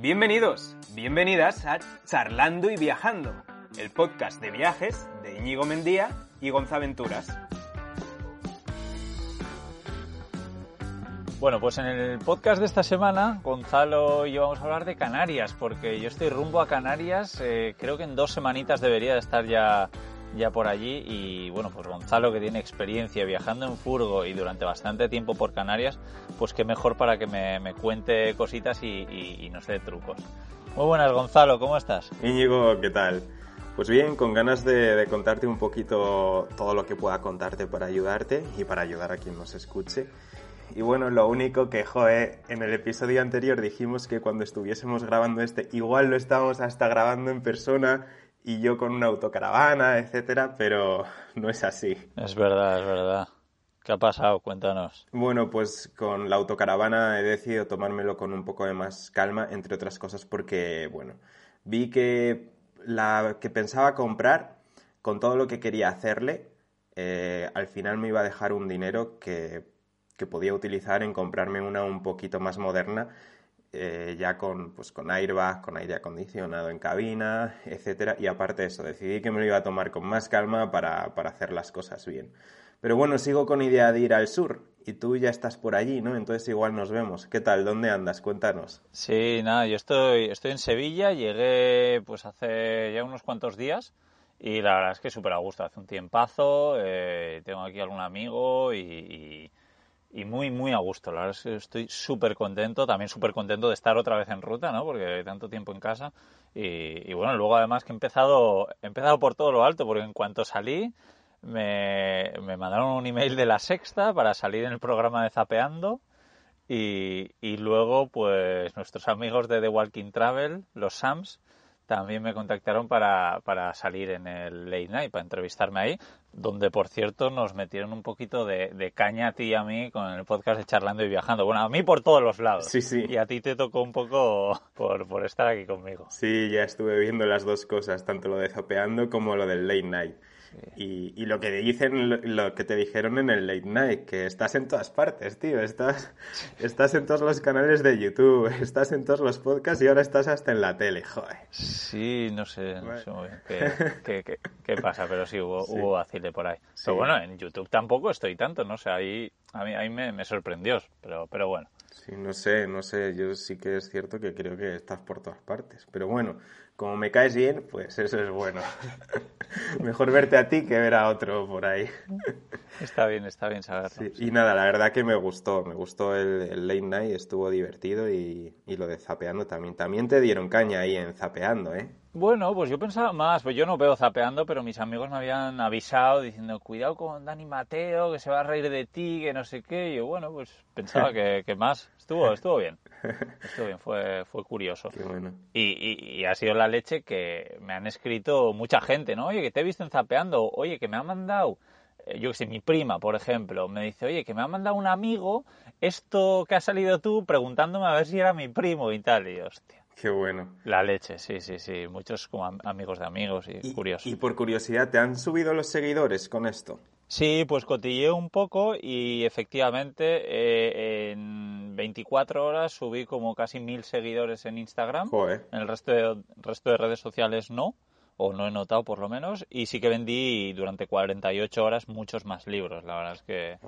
Bienvenidos, bienvenidas a Charlando y Viajando, el podcast de viajes de Íñigo Mendía y Gonzaventuras. Bueno, pues en el podcast de esta semana, Gonzalo y yo vamos a hablar de Canarias, porque yo estoy rumbo a Canarias, eh, creo que en dos semanitas debería de estar ya, ya por allí y bueno, pues Gonzalo que tiene experiencia viajando en furgo y durante bastante tiempo por Canarias, pues qué mejor para que me, me cuente cositas y, y, y no sé, trucos. Muy buenas, Gonzalo, ¿cómo estás? Íñigo, ¿qué tal? Pues bien, con ganas de, de, contarte un poquito todo lo que pueda contarte para ayudarte y para ayudar a quien nos escuche. Y bueno, lo único que, joe, en el episodio anterior dijimos que cuando estuviésemos grabando este, igual lo estábamos hasta grabando en persona y yo con una autocaravana, etcétera, pero no es así. Es verdad, es verdad. ¿Qué ha pasado? Cuéntanos. Bueno, pues con la autocaravana he decidido tomármelo con un poco de más calma, entre otras cosas porque, bueno, vi que la que pensaba comprar, con todo lo que quería hacerle, eh, al final me iba a dejar un dinero que que podía utilizar en comprarme una un poquito más moderna, eh, ya con, pues, con airbag, con aire acondicionado en cabina, etcétera. Y aparte de eso, decidí que me lo iba a tomar con más calma para, para hacer las cosas bien. Pero bueno, sigo con idea de ir al sur y tú ya estás por allí, ¿no? Entonces igual nos vemos. ¿Qué tal? ¿Dónde andas? Cuéntanos. Sí, nada, yo estoy, estoy en Sevilla, llegué pues hace ya unos cuantos días y la verdad es que súper a gusto, hace un tiempazo, eh, tengo aquí algún amigo y, y y muy, muy a gusto. La verdad es que estoy súper contento, también súper contento de estar otra vez en ruta, ¿no? Porque hay tanto tiempo en casa. Y, y, bueno, luego además que he empezado, he empezado por todo lo alto, porque en cuanto salí, me, me mandaron un email de la sexta para salir en el programa de Zapeando. Y, y luego, pues, nuestros amigos de The Walking Travel, los SAMS, también me contactaron para, para, salir en el Late Night, para entrevistarme ahí, donde por cierto nos metieron un poquito de, de, caña a ti y a mí con el podcast de Charlando y Viajando. Bueno, a mí por todos los lados. Sí, sí. Y a ti te tocó un poco por, por estar aquí conmigo. Sí, ya estuve viendo las dos cosas, tanto lo de Zapeando como lo del Late Night. Y, y, lo que dicen, lo, lo, que te dijeron en el late night, que estás en todas partes, tío. Estás, estás en todos los canales de YouTube, estás en todos los podcasts y ahora estás hasta en la tele, joder. Sí, no sé, no sé muy bien qué, qué, qué, qué, pasa, pero sí hubo, sí. hubo vacile por ahí. Sí. Pero bueno, en YouTube tampoco estoy tanto, no sé, ahí a mí, ahí me, me sorprendió, pero, pero bueno. Sí, no sé, no sé, yo sí que es cierto que creo que estás por todas partes, pero bueno, como me caes bien, pues eso es bueno. Mejor verte a ti que ver a otro por ahí. está bien, está bien saberlo. Sí, y nada, la verdad que me gustó, me gustó el, el late night, estuvo divertido y, y, lo de zapeando también. También te dieron caña ahí en zapeando, ¿eh? Bueno, pues yo pensaba más, pues yo no veo zapeando, pero mis amigos me habían avisado diciendo, cuidado con Dani Mateo, que se va a reír de ti, que no sé qué. Y yo, bueno, pues pensaba que, que más. Estuvo, estuvo bien. Estuvo bien, fue, fue curioso. Qué bueno. Y, y, y, ha sido la leche que me han escrito mucha gente, ¿no? Oye, que te he visto en zapeando, oye, que me ha mandado eh, yo que sé, mi prima, por ejemplo, me dice, oye, que me ha mandado un amigo esto que ha salido tú preguntándome a ver si era mi primo y tal. Y yo, hostia. Qué bueno. La leche, sí, sí, sí. Muchos como am amigos de amigos y, y curioso. Y por curiosidad, ¿te han subido los seguidores con esto? Sí, pues cotilleé un poco y efectivamente eh, en 24 horas subí como casi mil seguidores en Instagram. Joder. En el resto de, resto de redes sociales no o no he notado por lo menos, y sí que vendí durante 48 horas muchos más libros, la verdad es que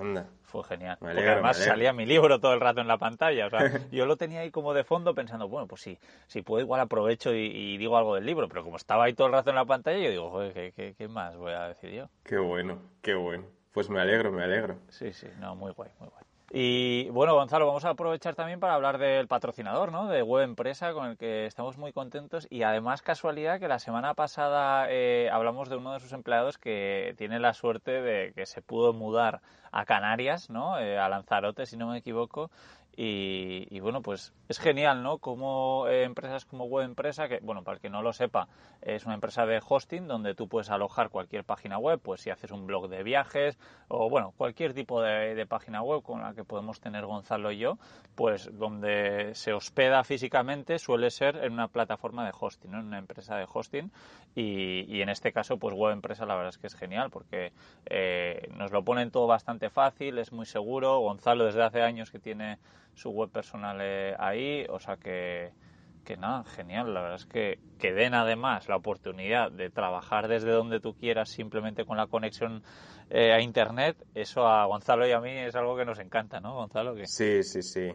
fue genial. Me Porque además me salía mi libro todo el rato en la pantalla, o sea, yo lo tenía ahí como de fondo pensando, bueno, pues sí, si puedo igual aprovecho y, y, digo algo del libro, pero como estaba ahí todo el rato en la pantalla, yo digo, joder, ¿qué, qué, qué más voy a decir yo? Qué bueno, qué bueno. Pues me alegro, me alegro. Sí, sí, no, muy guay, muy guay. Y bueno, Gonzalo, vamos a aprovechar también para hablar del patrocinador, ¿no? De Web Empresa, con el que estamos muy contentos. Y además, casualidad que la semana pasada eh, hablamos de uno de sus empleados que tiene la suerte de que se pudo mudar a Canarias, ¿no? Eh, a Lanzarote, si no me equivoco. Y, bueno, pues es genial, ¿no? Como eh, empresas como Web Empresa, que, bueno, para el que no lo sepa, es una empresa de hosting donde tú puedes alojar cualquier página web, pues si haces un blog de viajes o, bueno, cualquier tipo de, página web con la que podemos tener Gonzalo y yo, pues donde se hospeda físicamente suele ser en una plataforma de hosting, ¿no? En una empresa de hosting. Y, y en este caso, pues Web Empresa la verdad es que es genial porque eh, nos lo ponen todo bastante fácil, es muy seguro. Gonzalo desde hace años que tiene su web personal eh, ahí, o sea que, que nada, genial. La verdad es que, que den además la oportunidad de trabajar desde donde tú quieras simplemente con la conexión eh, a Internet, eso a Gonzalo y a mí es algo que nos encanta, ¿no, Gonzalo? Sí, sí, sí.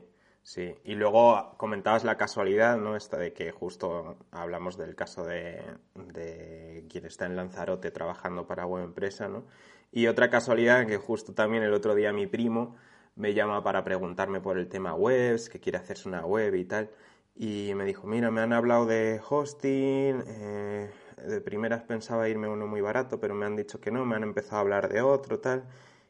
Sí, y luego comentabas la casualidad, ¿no? Esta de que justo hablamos del caso de, de quien está en Lanzarote trabajando para web empresa, ¿no? Y otra casualidad que justo también el otro día mi primo me llama para preguntarme por el tema webs, que quiere hacerse una web y tal. Y me dijo, mira, me han hablado de hosting, eh, de primeras pensaba irme uno muy barato, pero me han dicho que no, me han empezado a hablar de otro, tal.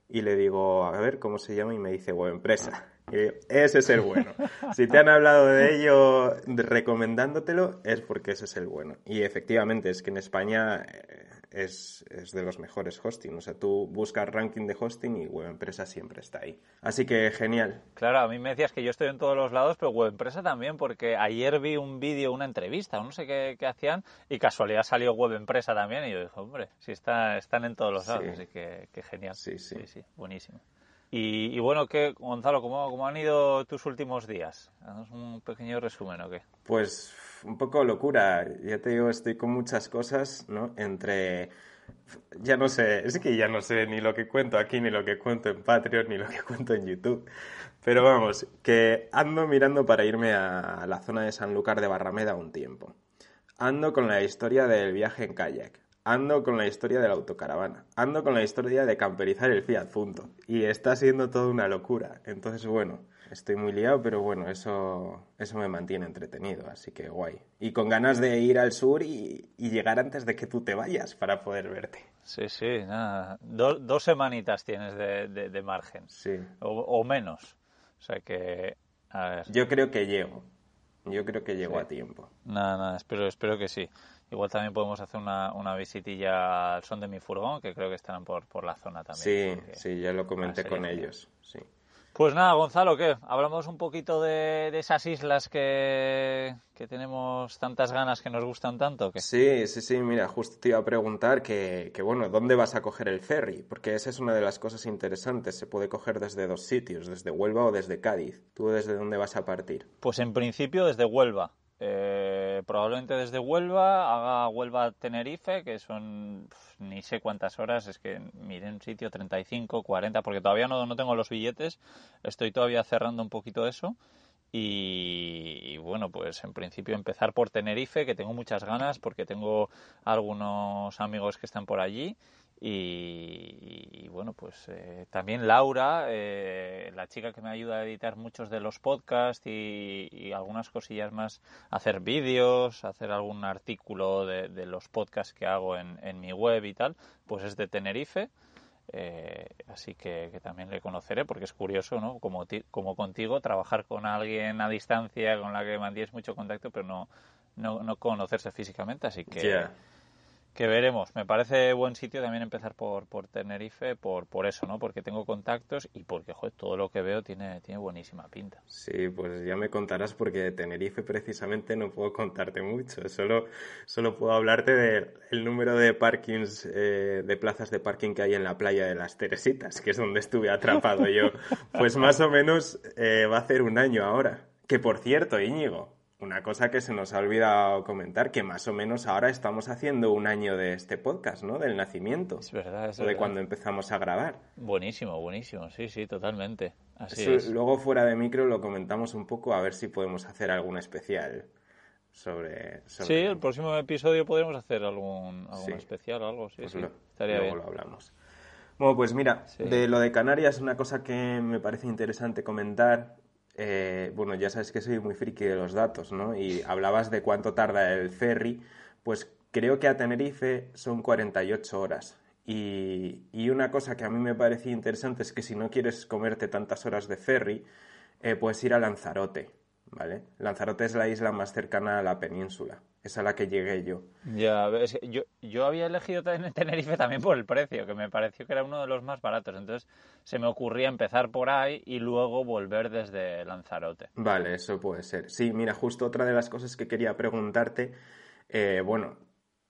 Y le digo, a ver, ¿cómo se llama? Y me dice, web empresa. Y ese es el bueno. Si te han hablado de ello recomendándotelo, es porque ese es el bueno. Y efectivamente, es que en España eh, es, de los mejores hosting. O sea, tú buscas ranking de hosting y web empresa siempre está ahí. Así que genial. Claro, a mí me decías que yo estoy en todos los lados, pero web empresa también, porque ayer vi un vídeo, una entrevista, no sé qué, hacían, y casualidad salió web empresa también, y yo dije, hombre, si está, están en todos los lados, así que, genial. Sí, sí. Sí, sí, buenísimo. Y, bueno, ¿qué, Gonzalo, ¿cómo, ¿cómo, han ido tus últimos días? Haz un pequeño resumen, ¿o qué? Pues un poco locura. Ya te digo, estoy con muchas cosas, ¿no? Entre... Ya no sé, es que ya no sé ni lo que cuento aquí, ni lo que cuento en Patreon, ni lo que cuento en YouTube. Pero vamos, que ando mirando para irme a la zona de Sanlúcar de Barrameda un tiempo. Ando con la historia del viaje en kayak ando con la historia de la autocaravana, ando con la historia de camperizar el Fiat Punto y está siendo toda una locura. Entonces, bueno, estoy muy liado, pero bueno, eso, eso me mantiene entretenido, así que guay. Y con ganas de ir al sur y, llegar antes de que tú te vayas para poder verte. Sí, sí, nada. dos semanitas tienes de, margen. Sí. O, menos. O sea que, a ver. Yo creo que llego. Yo creo que llego a tiempo. Nada, nada, espero, espero que sí. Igual también podemos hacer una, una visitilla al son de mi furgón, que creo que estarán por, por la zona también. Sí, sí, ya lo comenté con ellos. Sí. Pues nada, Gonzalo, ¿qué? Hablamos un poquito de, esas islas que, tenemos tantas ganas que nos gustan tanto. ¿qué? Sí, sí, sí, mira, justo te iba a preguntar que, que, bueno, ¿dónde vas a coger el ferry? Porque esa es una de las cosas interesantes. Se puede coger desde dos sitios, desde Huelva o desde Cádiz. ¿Tú desde dónde vas a partir? Pues en principio desde Huelva. Eh, probablemente desde Huelva, haga Huelva-Tenerife, que son ni sé cuántas horas, es que miren un sitio 35, 40, porque todavía no, no tengo los billetes, estoy todavía cerrando un poquito eso. y, bueno, pues en principio empezar por Tenerife, que tengo muchas ganas porque tengo algunos amigos que están por allí y, bueno, pues eh, también Laura, eh, la chica que me ayuda a editar muchos de los podcasts y, algunas cosillas más, hacer vídeos, hacer algún artículo de, los podcasts que hago en, mi web y tal, pues es de Tenerife. Eh, así que, también le conoceré porque es curioso, ¿no? Como, como contigo, trabajar con alguien a distancia con la que mantienes mucho contacto, pero no, no, conocerse físicamente. Así que que veremos. Me parece buen sitio también empezar por, por Tenerife, por, por eso, ¿no? Porque tengo contactos y porque, joder, todo lo que veo tiene, tiene buenísima pinta. Sí, pues ya me contarás porque de Tenerife precisamente no puedo contarte mucho. Solo, solo puedo hablarte del número de parkings, eh, de plazas de parking que hay en la playa de las Teresitas, que es donde estuve atrapado yo. Pues más o menos eh, va a ser un año ahora. Que por cierto, Íñigo, una cosa que se nos ha olvidado comentar, que más o menos ahora estamos haciendo un año de este podcast, ¿no? Del nacimiento. Es verdad, es o de cuando empezamos a grabar. Buenísimo, buenísimo, sí, sí, totalmente. Así es. Luego fuera de micro lo comentamos un poco a ver si podemos hacer algún especial sobre... Sí, el próximo episodio podremos hacer algún, algún especial o algo, sí, pues sí. Estaría luego lo hablamos. Bueno, pues mira, de lo de Canarias, una cosa que me parece interesante comentar eh, bueno, ya sabes que soy muy friki de los datos, ¿no? Y hablabas de cuánto tarda el ferry, pues creo que a Tenerife son 48 horas. Y, una cosa que a mí me parecía interesante es que si no quieres comerte tantas horas de ferry, eh, puedes ir a Lanzarote, ¿vale? Lanzarote es la isla más cercana a la península es a la que llegué yo. Ya, yo, yo había elegido Tenerife también por el precio, que me pareció que era uno de los más baratos. Entonces se me ocurría empezar por ahí y luego volver desde Lanzarote. Vale, eso puede ser. Sí, mira, justo otra de las cosas que quería preguntarte, eh, bueno,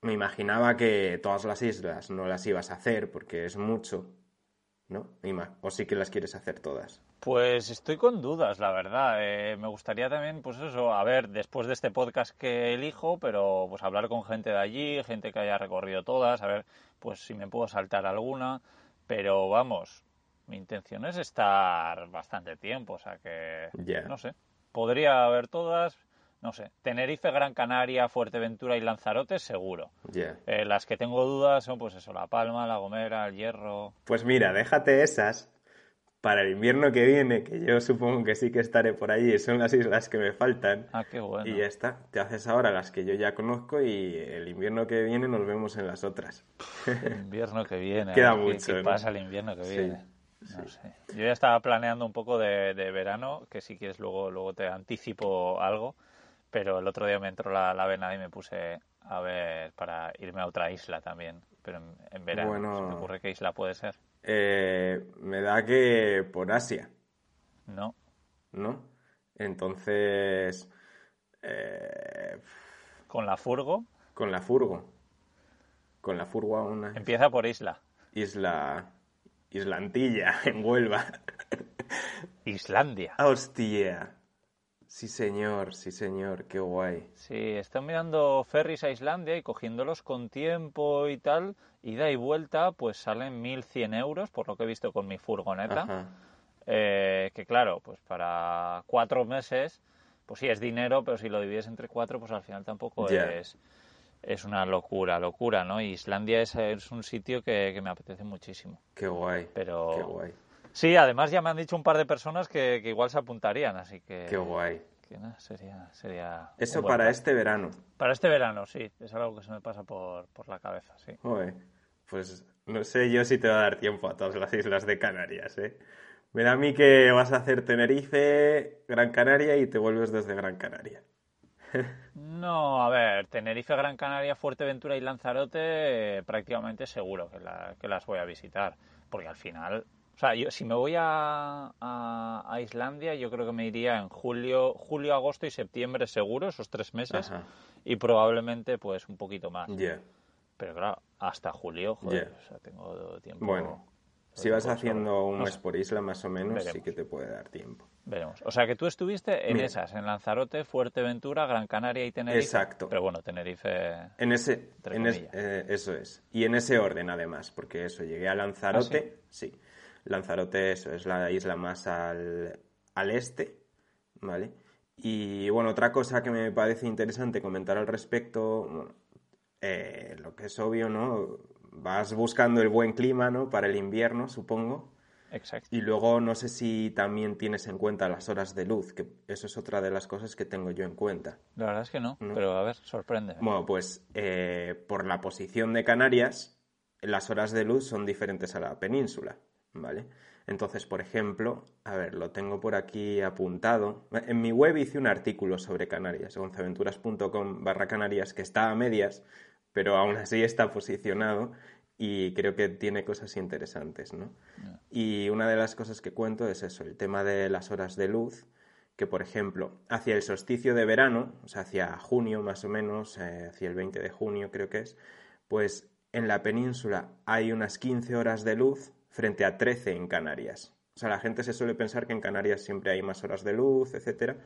me imaginaba que todas las islas no las ibas a hacer porque es mucho, ¿no? O sí que las quieres hacer todas. Pues estoy con dudas, la verdad. Eh, me gustaría también, pues eso, a ver, después de este podcast que elijo, pero pues hablar con gente de allí, gente que haya recorrido todas, a ver, pues si me puedo saltar alguna. Pero vamos, mi intención es estar bastante tiempo, o sea que, no sé, podría haber todas, no sé, Tenerife, Gran Canaria, Fuerteventura y Lanzarote, seguro. Eh, las que tengo dudas son, pues eso, La Palma, La Gomera, El Hierro. Pues mira, déjate esas para el invierno que viene, que yo supongo que sí que estaré por allí, son las islas que me faltan. Ah, qué bueno. Y ya está, te haces ahora las que yo ya conozco y el invierno que viene nos vemos en las otras. El invierno que viene. Queda mucho. ¿Qué, pasa el invierno que viene? No sé. Yo ya estaba planeando un poco de, de, verano, que si quieres luego, luego te anticipo algo pero el otro día me entró la, la vena y me puse a ver para irme a otra isla también, pero en, verano. Bueno, ¿Se me ocurre qué isla puede ser? Eh, me da que por Asia. No. ¿No? Entonces... Eh, ¿Con la furgo? Con la furgo. Con la furgo una... Empieza por isla. Isla... Islantilla, en Huelva. Islandia. Hostia. Sí, señor, sí, señor, qué guay. Sí, están mirando ferries a Islandia y cogiéndolos con tiempo y tal, ida y vuelta, pues salen 1.100 euros, por lo que he visto con mi furgoneta. Eh, que claro, pues para cuatro meses, pues sí es dinero, pero si lo divides entre cuatro, pues al final tampoco es, es una locura, locura, ¿no? Islandia es, es un sitio que, que, me apetece muchísimo. Qué guay. Pero, qué guay. Sí, además ya me han dicho un par de personas que, igual se apuntarían, así que... Qué guay. sería, sería Eso para este verano. Para este verano, sí. Es algo que se me pasa por, la cabeza, sí. pues no sé yo si te va a dar tiempo a todas las islas de Canarias, ¿eh? Me da a mí que vas a hacer Tenerife, Gran Canaria y te vuelves desde Gran Canaria. no, a ver, Tenerife, Gran Canaria, Fuerteventura y Lanzarote prácticamente seguro que, que las voy a visitar. Porque al final o sea, yo, si me voy a, a, Islandia, yo creo que me iría en julio, julio, agosto y septiembre seguro, esos tres meses, y probablemente pues un poquito más. Pero claro, hasta julio, joder, o sea, tengo tiempo. Bueno, si vas haciendo un mes por isla más o menos, sí que te puede dar tiempo. Veremos. O sea, que tú estuviste en esas, en Lanzarote, Fuerteventura, Gran Canaria y Tenerife. Exacto. Pero bueno, Tenerife. En ese, en eh, eso es. Y en ese orden, además, porque eso, llegué a Lanzarote, ¿Ah, sí Lanzarote eso, es la isla más al, este, ¿vale? Y bueno, otra cosa que me parece interesante comentar al respecto, eh, lo que es obvio, ¿no? Vas buscando el buen clima, ¿no? Para el invierno, supongo. Exacto. Y luego no sé si también tienes en cuenta las horas de luz, que eso es otra de las cosas que tengo yo en cuenta. La verdad es que no, pero a ver, sorprende. Bueno, pues eh, por la posición de Canarias, las horas de luz son diferentes a la península. ¿Vale? Entonces, por ejemplo, a ver, lo tengo por aquí apuntado. En mi web hice un artículo sobre Canarias, gonzaventuras.com barra Canarias, que está a medias, pero aún así está posicionado y creo que tiene cosas interesantes, ¿no? Y una de las cosas que cuento es eso, el tema de las horas de luz, que por ejemplo, hacia el solsticio de verano, o sea, hacia junio más o menos, eh, hacia el 20 de junio creo que es, pues en la península hay unas 15 horas de luz frente a 13 en Canarias. O sea, la gente se suele pensar que en Canarias siempre hay más horas de luz, etcétera.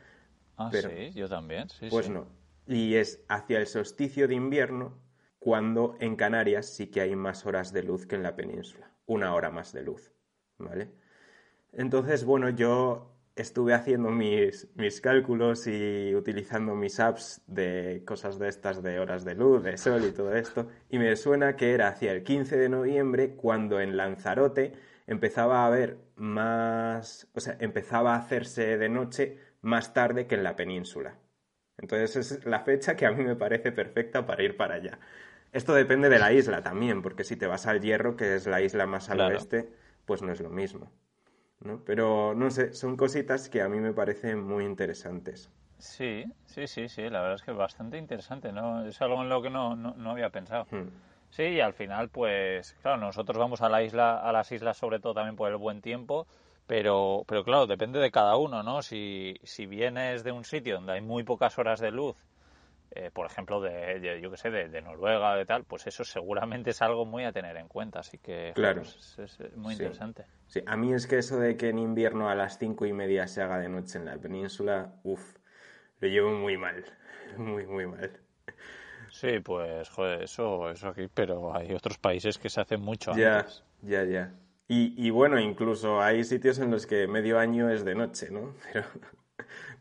Ah, pero, sí, yo también, sí. Pues no. Y es hacia el solsticio de invierno cuando en Canarias sí que hay más horas de luz que en la península. Una hora más de luz, ¿vale? Entonces, bueno, yo estuve haciendo mis, mis cálculos y utilizando mis apps de cosas de estas de horas de luz, de sol y todo esto, y me suena que era hacia el 15 de noviembre cuando en Lanzarote empezaba a haber más, o sea, empezaba a hacerse de noche más tarde que en la península. Entonces es la fecha que a mí me parece perfecta para ir para allá. Esto depende de la isla también, porque si te vas al Hierro, que es la isla más al oeste, pues no es lo mismo. ¿No? Pero no sé, son cositas que a mí me parecen muy interesantes. Sí, sí, sí, sí, la verdad es que es bastante interesante, ¿no? Es algo en lo que no, no, había pensado. Hmm. Sí, y al final, pues, claro, nosotros vamos a la isla, a las islas sobre todo también por el buen tiempo, pero, pero claro, depende de cada uno, ¿no? Si, si vienes de un sitio donde hay muy pocas horas de luz eh, por ejemplo, de, yo que sé, de, Noruega, de tal, pues eso seguramente es algo muy a tener en cuenta. Así que claro. Pues, es, muy interesante. Sí, a mí es que eso de que en invierno a las cinco y media se haga de noche en la península, uff, lo llevo muy mal, muy, muy mal. Sí, pues, joder, eso, eso aquí, pero hay otros países que se hacen mucho ya, Ya, ya, y, y bueno, incluso hay sitios en los que medio año es de noche, ¿no? Pero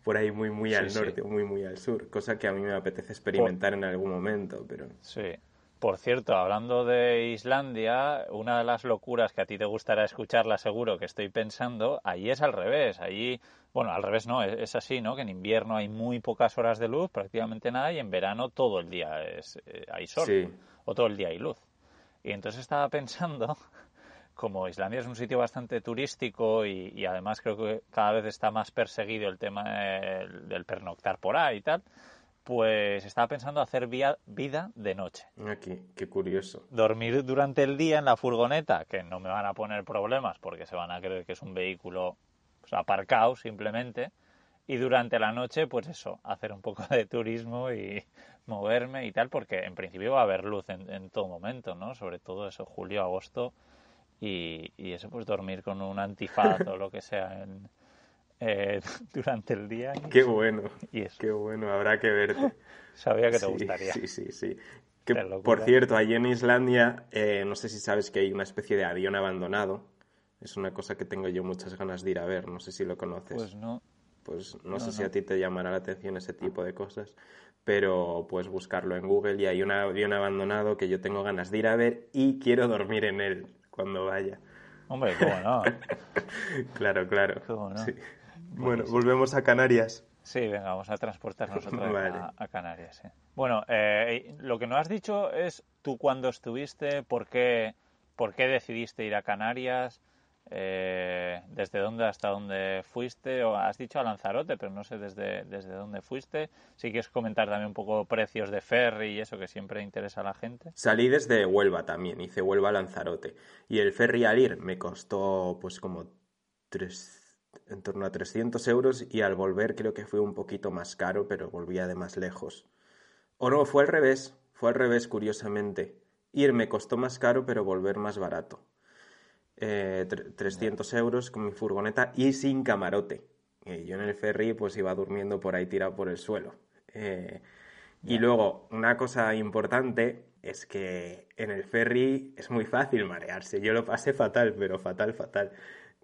por ahí muy, muy al norte o muy, muy al sur, cosa que a mí me apetece experimentar en algún momento, pero... Sí. Por cierto, hablando de Islandia, una de las locuras que a ti te gustará escucharla seguro que estoy pensando, allí es al revés. Allí, bueno, al revés no, es, así, ¿no? Que en invierno hay muy pocas horas de luz, prácticamente nada, y en verano todo el día es, eh, hay sol. O todo el día hay luz. Y entonces estaba pensando como Islandia es un sitio bastante turístico y, además creo que cada vez está más perseguido el tema del pernoctar por ahí y tal, pues estaba pensando hacer vida de noche. Aquí, ah, qué curioso. Dormir durante el día en la furgoneta, que no me van a poner problemas porque se van a creer que es un vehículo pues, aparcado simplemente. Y durante la noche, pues eso, hacer un poco de turismo y moverme y tal, porque en principio va a haber luz en, en todo momento, ¿no? Sobre todo eso, julio, agosto, y, eso pues dormir con un antifaz o lo que sea eh, durante el día. Qué bueno, qué bueno, habrá que verte. Sabía que te gustaría. Sí, sí, sí. por cierto, allí en Islandia, eh, no sé si sabes que hay una especie de avión abandonado. Es una cosa que tengo yo muchas ganas de ir a ver, no sé si lo conoces. Pues no. Pues no, sé si a ti te llamará la atención ese tipo de cosas, pero puedes buscarlo en Google y hay un avión abandonado que yo tengo ganas de ir a ver y quiero dormir en él cuando vaya. Hombre, cómo no. claro, claro. Bueno, volvemos a Canarias. Sí, venga, vamos a transportarnos a, a, Canarias. Bueno, eh, lo que no has dicho es tú cuando estuviste, por qué, por qué decidiste ir a Canarias, eh, desde dónde hasta dónde fuiste, o has dicho a Lanzarote, pero no sé desde, desde dónde fuiste. Si quieres comentar también un poco precios de ferry y eso que siempre interesa a la gente. Salí desde Huelva también, hice Huelva a Lanzarote. Y el ferry al ir me costó pues como tres, en torno a 300 euros y al volver creo que fue un poquito más caro, pero volvía de más lejos. O no, fue al revés, fue al revés curiosamente. Ir me costó más caro, pero volver más barato eh, 300 euros con mi furgoneta y sin camarote. Eh, yo en el ferry pues iba durmiendo por ahí tirado por el suelo. Eh, y luego, una cosa importante es que en el ferry es muy fácil marearse. Yo lo pasé fatal, pero fatal, fatal.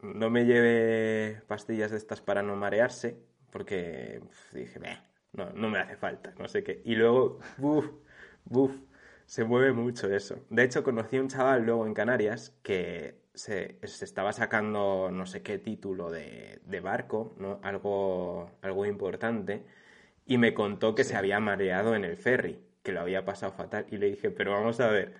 No me llevé pastillas de estas para no marearse, porque dije, no, no me hace falta, no sé qué. Y luego, buf, buf, se mueve mucho eso. De hecho, conocí a un chaval luego en Canarias que se, estaba sacando no sé qué título de, barco, ¿no? algo, algo importante, y me contó que se había mareado en el ferry, que lo había pasado fatal, y le dije, pero vamos a ver,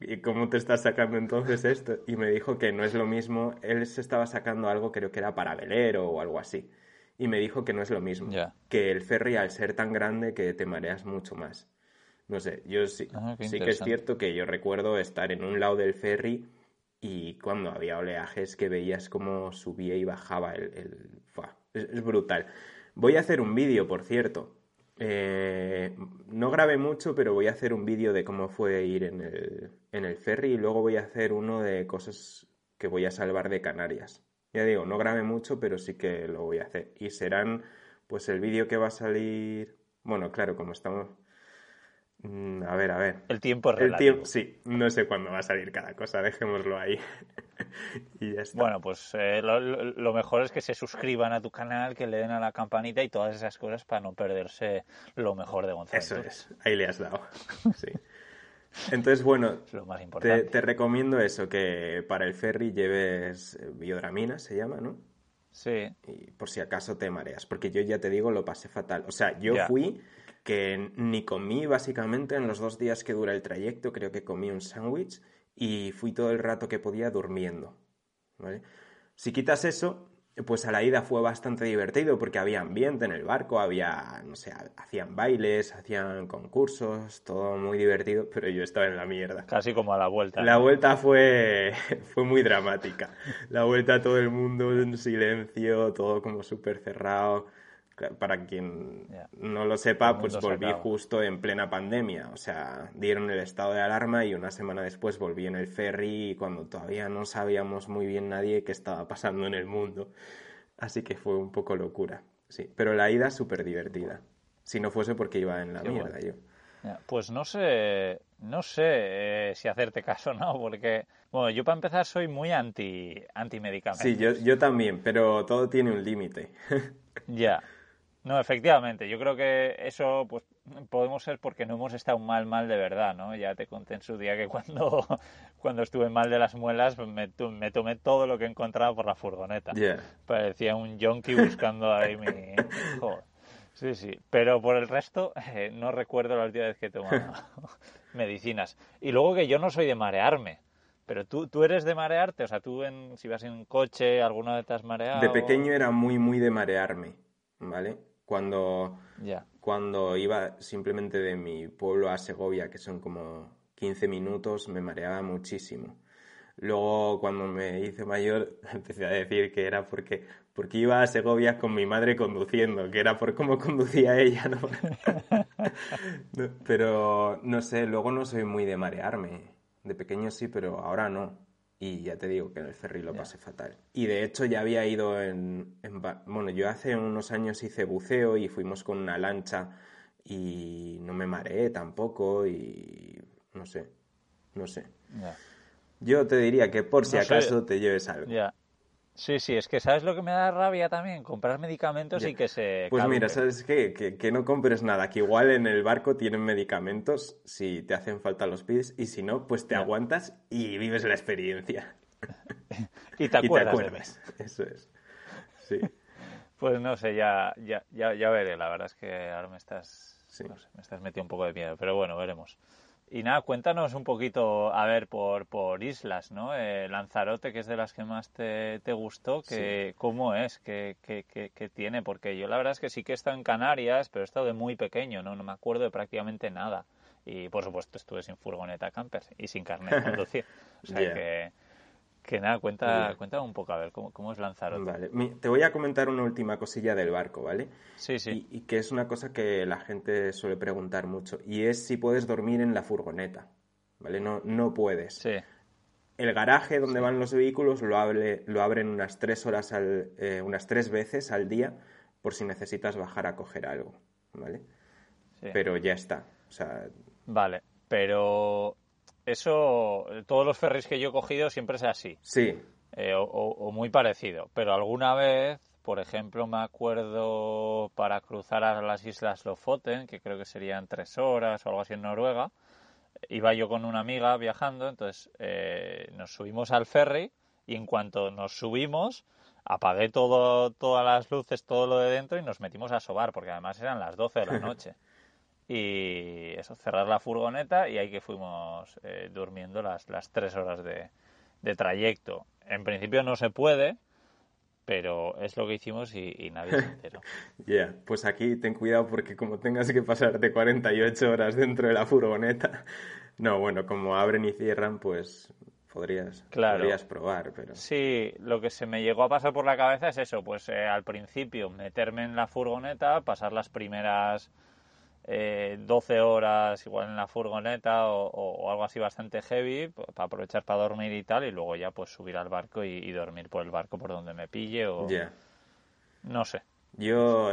¿y cómo te estás sacando entonces esto? Y me dijo que no es lo mismo, él se estaba sacando algo, creo que era para velero o algo así, y me dijo que no es lo mismo, que el ferry al ser tan grande que te mareas mucho más. No sé, yo sí, ah, sí que es cierto que yo recuerdo estar en un lado del ferry y cuando había oleajes que veías cómo subía y bajaba el... es, brutal. Voy a hacer un vídeo, por cierto. Eh, no grabé mucho, pero voy a hacer un vídeo de cómo fue ir en el, en el ferry y luego voy a hacer uno de cosas que voy a salvar de Canarias. Ya digo, no grabé mucho, pero sí que lo voy a hacer. Y serán, pues el vídeo que va a salir... Bueno, claro, como estamos a ver, a ver. El tiempo es relativo. El tiempo, sí, no sé cuándo va a salir cada cosa, dejémoslo ahí. y ya está. Bueno, pues eh, lo, mejor es que se suscriban a tu canal, que le den a la campanita y todas esas cosas para no perderse lo mejor de Gonzalo. Eso es, ahí le has dado. sí. Entonces, bueno, lo más importante. Te, recomiendo eso, que para el ferry lleves biodramina, se llama, ¿no? Sí. Y por si acaso te mareas, porque yo ya te digo, lo pasé fatal. O sea, yo fui que ni comí básicamente en los dos días que dura el trayecto, creo que comí un sándwich y fui todo el rato que podía durmiendo. Si quitas eso, pues a la ida fue bastante divertido porque había ambiente en el barco, había, no sé, hacían bailes, hacían concursos, todo muy divertido, pero yo estaba en la mierda. Casi como a la vuelta. La vuelta fue, fue muy dramática. La vuelta todo el mundo en silencio, todo como súper cerrado Para quien no lo sepa, pues volví justo en plena pandemia. O sea, dieron el estado de alarma y una semana después volví en el ferry cuando todavía no sabíamos muy bien nadie qué estaba pasando en el mundo. Así que fue un poco locura. Sí, pero la ida súper divertida. Si no fuese porque iba en la mierda bueno. yo. Pues no sé, no sé eh, si hacerte caso o no, porque, bueno, yo para empezar soy muy anti, anti medicamentos. Sí, yo, yo también, pero todo tiene un límite. Ya. No, efectivamente, yo creo que eso pues podemos ser porque no hemos estado mal mal de verdad, ¿no? Ya te conté en su día que cuando, cuando estuve mal de las muelas pues, me, me tomé todo lo que encontraba por la furgoneta. Ya. Parecía un yonki buscando ahí mi... Joder. Sí, sí. Pero por el resto, eh, no recuerdo la última vez que he tomado medicinas. Y luego que yo no soy de marearme. Pero tú, tú eres de marearte, o sea, tú en, si vas en un coche, ¿alguna vez te has mareado? De pequeño era muy, muy de marearme, ¿vale? Cuando, Ya. cuando iba simplemente de mi pueblo a Segovia, que son como 15 minutos, me mareaba muchísimo. Luego, cuando me hice mayor, empecé a decir que era porque, porque iba a Segovia con mi madre conduciendo, que era por cómo conducía ella. No, Pero, no sé, luego no soy muy de marearme. De pequeño sí, pero ahora no. Y ya te digo que en el ferry lo pasé fatal. Y de hecho ya había ido en, en Bueno, yo hace unos años hice buceo y fuimos con una lancha y no me mareé tampoco y... no sé, no sé. Yo te diría que por si sé. acaso te lleves algo. Sí, sí, es que ¿sabes lo que me da rabia también? Comprar medicamentos y que se Pues mira. ¿sabes qué? Que, que no compres nada, que igual en el barco tienen medicamentos si te hacen falta los pies y si no, pues te aguantas y vives la experiencia. Y te y te acuerdas. de mí. acuerdas. Eso es. Sí. Pues no sé, ya, ya, ya, ya veré. La verdad es que ahora me estás, Sí. no sé, me estás metiendo un poco de miedo, pero bueno, veremos. Y nada, cuéntanos un poquito, a ver, por, por islas, ¿no? Eh, Lanzarote, que es de las que más te, te gustó, que, ¿cómo es? ¿Qué, qué, qué- qué tiene? Porque yo la verdad es que sí que he estado en Canarias, pero he estado de muy pequeño, ¿no? No me acuerdo de prácticamente nada. Y por supuesto estuve sin furgoneta camper y sin carnet de conducir. O sea que, que nada, cuenta, Ya. cuéntame un poco, a ver, ¿cómo, cómo es Lanzarote? Vale. Te voy a comentar una última cosilla del barco, ¿vale? Sí, sí. Y, y que es una cosa que la gente suele preguntar mucho. Y es si puedes dormir en la furgoneta. ¿Vale? No, no puedes. Sí. El garaje donde van los vehículos lo, abre- lo abren unas tres horas al, eh, unas tres veces al día por si necesitas bajar a coger algo, ¿vale? sí. Pero ya está. O sea, Vale, pero eso, todos los ferries que yo he cogido siempre es así, sí, eh, o, o- o muy parecido. Pero alguna vez, por ejemplo, me acuerdo para cruzar a las islas Lofoten, que creo que serían tres horas o algo así en Noruega, iba yo con una amiga viajando, entonces eh, nos subimos al ferry y en cuanto nos subimos apagué todo, todas las luces, todo lo de dentro y nos metimos a sobar, porque además eran las 12 de la noche. Y eso, cerrar la furgoneta y ahí que fuimos eh, durmiendo las, las tres horas de, de trayecto. En principio no se puede, pero es lo que hicimos y, y nadie se enteró. ya. Pues aquí ten cuidado porque como tengas que pasarte 48 horas dentro de la furgoneta, no, bueno, como abren y cierran, pues podrías, Claro. podrías probar, pero... Sí, lo que se me llegó a pasar por la cabeza es eso, pues eh, al principio meterme en la furgoneta, pasar las primeras eh, 12 horas igual en la furgoneta o, o- o algo así bastante heavy para aprovechar para dormir y tal y luego ya pues subir al barco y, y dormir por el barco por donde me pille o Ya. no sé. Yo,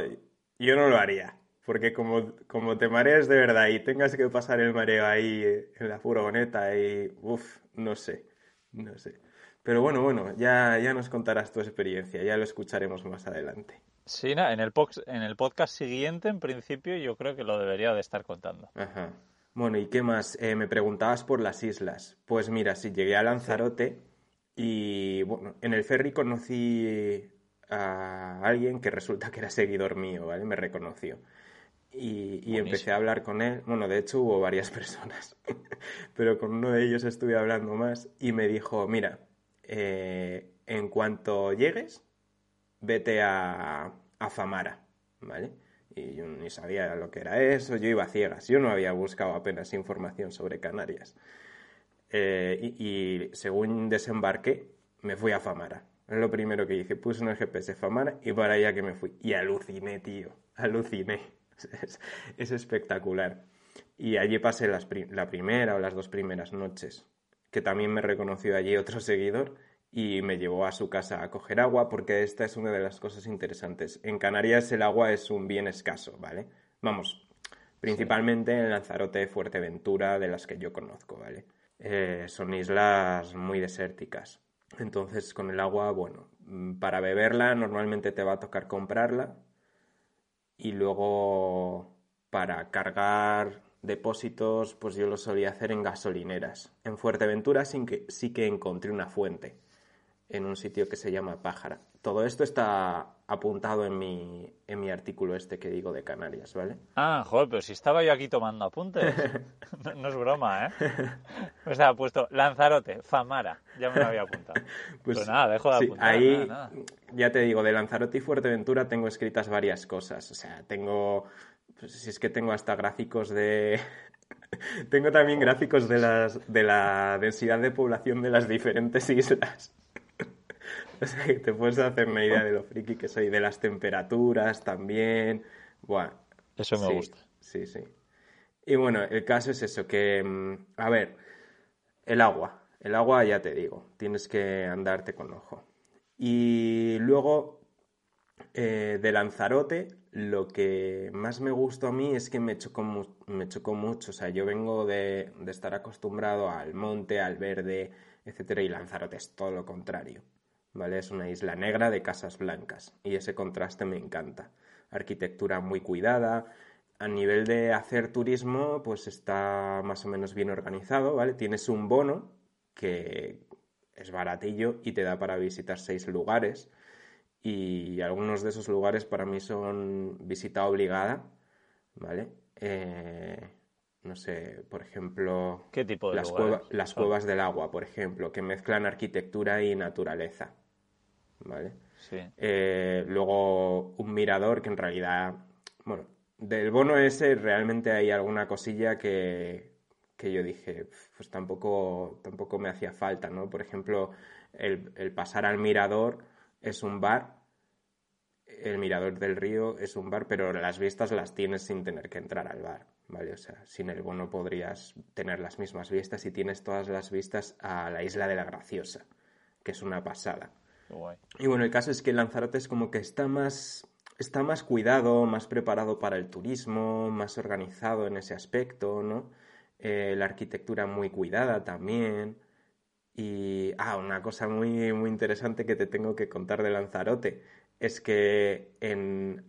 yo no lo haría, porque como, como te mareas de verdad y tengas que pasar el mareo ahí en la furgoneta y, uff, no sé, no sé. Pero bueno, bueno, ya, ya nos contarás tu experiencia, ya lo escucharemos más adelante. Sí, na- en el, en el podcast siguiente en principio yo creo que lo debería de estar contando. Ajá. Bueno, ¿y qué más? Eh, me preguntabas por las islas. Pues mira, sí, llegué a Lanzarote y, bueno, en el ferry conocí a alguien que resulta que era seguidor mío, ¿vale? Me reconoció. Y, empecé a hablar con él. Bueno, de hecho hubo varias personas, pero con uno de ellos estuve hablando más y me dijo, mira, eh, en cuanto llegues, vete a, a Famara, ¿vale? Y yo ni sabía lo que era eso, yo iba a ciegas, yo no había buscado apenas información sobre Canarias. Eh, y, según desembarqué, me fui a Famara, Es lo primero que hice. Puse en el GPS Famara y para allá que me fui. Y aluciné, tío. Aluciné. Es, es espectacular. Y allí pasé las pri- la primera o las dos primeras noches. Que también me reconoció allí otro seguidor y me llevó a su casa a coger agua porque esta es una de las cosas interesantes. En Canarias el agua es un bien escaso, ¿vale? Vamos, principalmente en Lanzarote, Fuerteventura, de las que yo conozco, ¿vale? Eh, son islas muy desérticas. Entonces, con el agua, bueno, mm, para beberla normalmente te va a tocar comprarla y luego para cargar depósitos, pues yo lo solía hacer en gasolineras. En Fuerteventura sí que, sí que encontré una fuente en un sitio que se llama Pájara. Todo esto está apuntado en mi, en mi artículo este que digo de Canarias, ¿vale? Ah, joder, pero si estaba yo aquí tomando apuntes. No, no es broma, ¿eh? O sea, ha puesto Lanzarote, Famara. Ya me lo había apuntado. Pues Pero nada, dejo de sí, apuntar. ahí, nada, nada. ya te digo, de Lanzarote y Fuerteventura tengo escritas varias cosas. O sea, tengo, pues, si es que tengo hasta gráficos de... tengo también gráficos de, las, de la densidad de población de las diferentes islas. o sea, que te puedes hacer una idea de lo friki que soy, de las temperaturas también. Buah, Eso me sí, gusta. Sí, sí. Y bueno, el caso es eso, que, mm, a ver, el agua. El agua, ya te digo, tienes que andarte con ojo. Y luego, eh, de Lanzarote, lo que más me gustó a mí es que me chocó, mu- me chocó mucho. O sea, yo vengo de, de estar acostumbrado al monte, al verde, etcétera, y Lanzarote es todo lo contrario. ¿Vale? Es una isla negra de casas blancas. Y ese contraste me encanta. Arquitectura muy cuidada. A nivel de hacer turismo, pues está más o menos bien organizado, ¿vale? Tienes un bono que es baratillo y te da para visitar seis lugares. Y algunos de esos lugares para mí son visita obligada, ¿vale? Eh, no sé, por ejemplo, ¿Qué tipo de las, cueva- las cuevas del agua, por ejemplo, que mezclan arquitectura y naturaleza, ¿vale? Sí. Eh, luego un mirador que en realidad, bueno, del bono ese realmente hay alguna cosilla que, que yo dije, pues tampoco, tampoco me hacía falta, ¿no? Por ejemplo, el, el pasar al mirador es un bar, el mirador del río es un bar, pero las vistas las tienes sin tener que entrar al bar, ¿vale? O sea, sin el bono podrías tener las mismas vistas y tienes todas las vistas a la isla de la Graciosa, que es una pasada. Y bueno, el caso es que Lanzarote es como que está más, está más cuidado, más preparado para el turismo, más organizado en ese aspecto, ¿no? Eh, la arquitectura muy cuidada también. Y, ah, una cosa muy, muy interesante que te tengo que contar de Lanzarote es que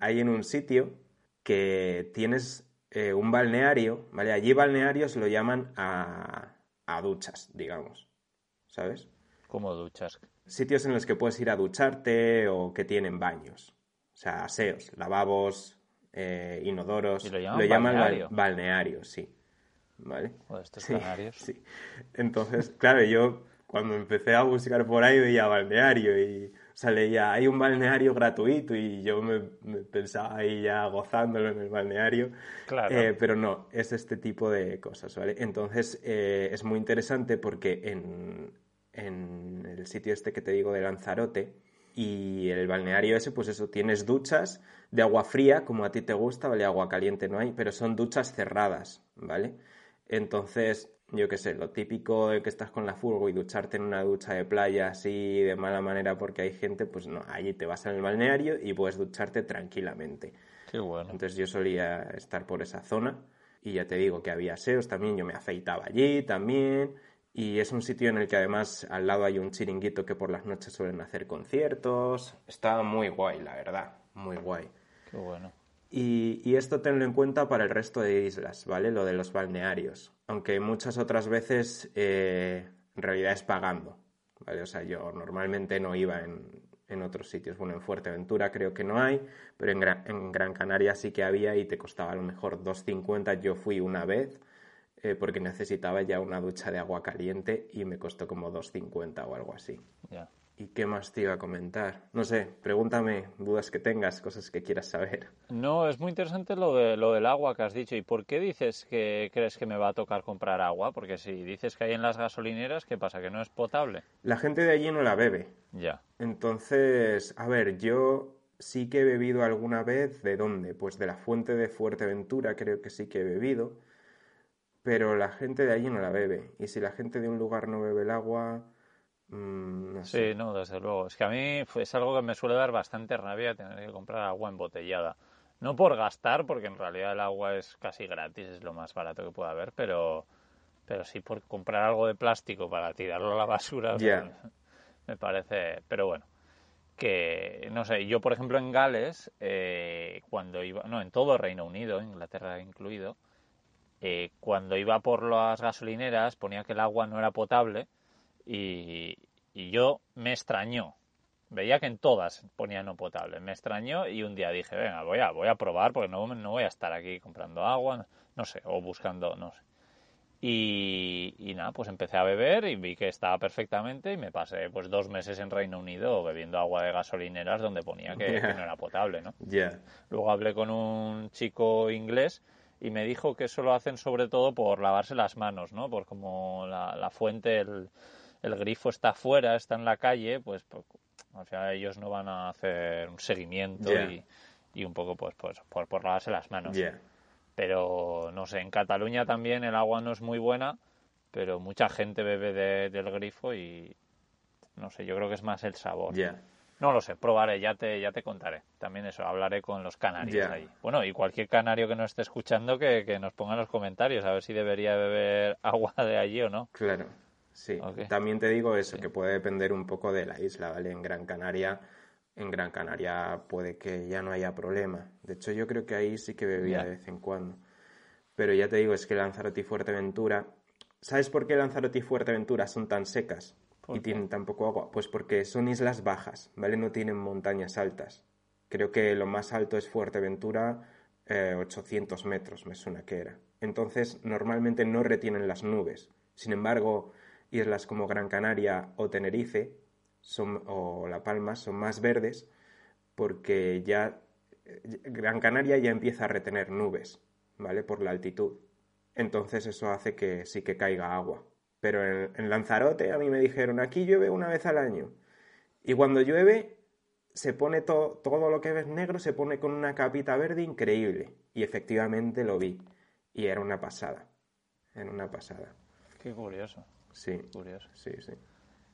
hay en un sitio que tienes eh, un balneario, ¿vale? Allí balnearios lo llaman a, a duchas, digamos, ¿sabes? Como duchas. sitios en los que puedes ir a ducharte o que tienen baños. O sea, aseos, lavabos, eh, inodoros. ¿Y lo llaman bal- balneario? balneario, sí. ¿Vale? Joder, estos Sí, canarios. sí. Entonces, claro, yo cuando empecé a buscar por ahí veía balneario y, o sea, leía, hay un balneario gratuito y yo me, me pensaba ahí ya gozándolo en el balneario. Claro. Eh, pero no, es este tipo de cosas, ¿vale? Entonces, eh, es muy interesante porque en, en el sitio este que te digo de Lanzarote y el balneario ese, pues eso, tienes duchas de agua fría, como a ti te gusta, ¿vale? Agua caliente no hay, pero son duchas cerradas, ¿vale? Entonces, yo qué sé, lo típico de que estás con la furgo y ducharte en una ducha de playa así de mala manera porque hay gente, pues no, allí te vas al balneario y puedes ducharte tranquilamente. Qué bueno. Entonces yo solía estar por esa zona y ya te digo que había aseos también, yo me afeitaba allí también y es un sitio en el que además al lado hay un chiringuito que por las noches suelen hacer conciertos. Está muy guay, la verdad, muy guay. Qué bueno. Y, y esto tenlo en cuenta para el resto de islas, ¿vale? Lo de los balnearios. Aunque muchas otras veces eh, en realidad es pagando, ¿vale? O sea, yo normalmente no iba en, en otros sitios. Bueno, en Fuerteventura creo que no hay, pero en Gran Canaria sí que había y te costaba a lo mejor 2,50. Yo fui una vez eh, porque necesitaba ya una ducha de agua caliente y me costó como 2,50 o algo así. Ya. ¿Y qué más te iba a comentar? No sé, pregúntame dudas que tengas, cosas que quieras saber. No, es muy interesante lo, de, lo del agua que has dicho. ¿Y por qué dices que crees que me va a tocar comprar agua? Porque si dices que hay en las gasolineras, ¿qué pasa? ¿Que no es potable? La gente de allí no la bebe. Ya. Entonces, a ver, yo sí que he bebido alguna vez. ¿De dónde? Pues de la fuente de Fuerteventura creo que sí que he bebido. Pero la gente de allí no la bebe. Y si la gente de un lugar no bebe el agua Mm, sí, no, desde luego. Es que a mí es algo que me suele dar bastante rabia tener que comprar agua embotellada. No por gastar, porque en realidad el agua es casi gratis, es lo más barato que pueda haber, pero, pero sí por comprar algo de plástico para tirarlo a la basura. Me parece. Pero bueno, que no sé, yo por ejemplo en Gales, eh, cuando iba, no, en todo Reino Unido, Inglaterra incluido, eh, cuando iba por las gasolineras ponía que el agua no era potable y, yo me extrañó. Veía que en todas ponía no potable. Me extrañó y un día dije, venga, voy a, voy a probar porque no, no voy a estar aquí comprando agua, no sé, o buscando, no sé. Y, y, nada, pues empecé a beber y vi que estaba perfectamente y me pasé pues dos meses en Reino Unido bebiendo agua de gasolineras donde ponía que, no era potable, ¿no? Luego hablé con un chico inglés y me dijo que eso lo hacen sobre todo por lavarse las manos, ¿no? Por como la, la fuente, el, el grifo está afuera, está en la calle, pues, pues o sea, ellos no van a hacer un seguimiento y, y, un poco pues, pues por, por lavarse las manos. Pero no sé, en Cataluña también el agua no es muy buena, pero mucha gente bebe del grifo y no sé, yo creo que es más el sabor. No lo sé, probaré, ya te, ya te contaré. También eso, hablaré con los canarios ahí. Bueno, y cualquier canario que nos esté escuchando que, que nos ponga en los comentarios a ver si debería beber agua de allí o no. Claro. Sí, también te digo eso, que puede depender un poco de la isla, ¿vale? En Gran Canaria, en Gran Canaria puede que ya no haya problema. De hecho, yo creo que ahí sí que bebía de vez en cuando. Pero ya te digo, es que Lanzarote y Fuerteventura... ¿Sabes por qué Lanzarote y Fuerteventura son tan secas y tienen tan poco agua? Pues porque son islas bajas, ¿vale? No tienen montañas altas. Creo que lo más alto es Fuerteventura, 800 eh, metros, me suena que era. Entonces, normalmente no retienen las nubes. Sin embargo, islas como Gran Canaria o Tenerife son, o La Palma son más verdes porque ya Gran Canaria ya empieza a retener nubes, ¿vale? Por la altitud. Entonces eso hace que sí que caiga agua. Pero en, Lanzarote a mí me dijeron, aquí llueve una vez al año. Y cuando llueve, se pone todo lo que ves negro, se pone con una capita verde increíble. Y efectivamente lo vi. Y era una pasada. Era una pasada. Qué curioso. Sí. Curioso. Sí, sí.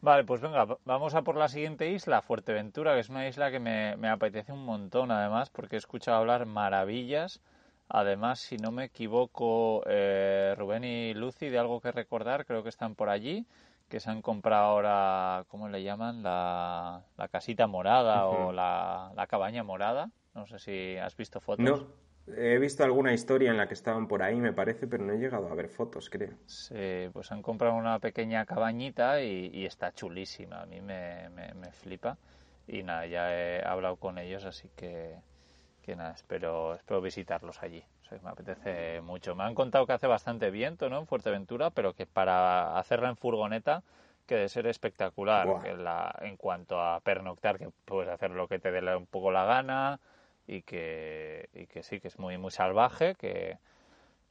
Vale, pues venga, vamos a por la siguiente isla, Fuerteventura, que es una isla que me, me apetece un montón, además, porque he escuchado hablar maravillas. Además, si no me equivoco, eh, Rubén y Lucy, de algo que recordar, creo que están por allí, que se han comprado ahora, ¿cómo le llaman? La, la casita morada o la, la, cabaña morada. No sé si has visto fotos. No, He visto alguna historia en la que estaban por ahí, me parece, pero no he llegado a ver fotos, creo. Sí, pues han comprado una pequeña cabañita y, está chulísima. A mí me, me, flipa. Y nada, ya he hablado con ellos, así que, que nada, espero, espero visitarlos allí. me apetece mucho. Me han contado que hace bastante viento, ¿no? En Fuerteventura, pero que para hacerla en furgoneta que debe ser espectacular. la, en cuanto a pernoctar, que puedes hacer lo que te dé un poco la gana y que, y que sí, que es muy, muy salvaje, que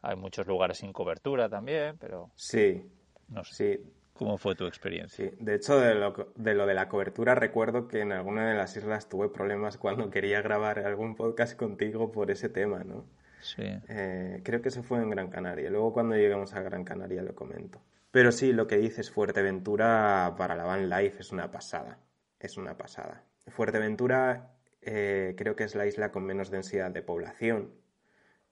hay muchos lugares sin cobertura también, pero... Sí, no sé. Sí. ¿Cómo fue tu experiencia? Sí, de hecho, de lo, de lo de la cobertura, recuerdo que en alguna de las islas tuve problemas cuando quería grabar algún podcast contigo por ese tema, ¿no? Sí. Eh, creo que eso fue en Gran Canaria. Luego, cuando lleguemos a Gran Canaria, lo comento. Pero sí, lo que dices, Fuerteventura para la van life es una pasada. Es una pasada. Fuerteventura eh, creo que es la isla con menos densidad de población.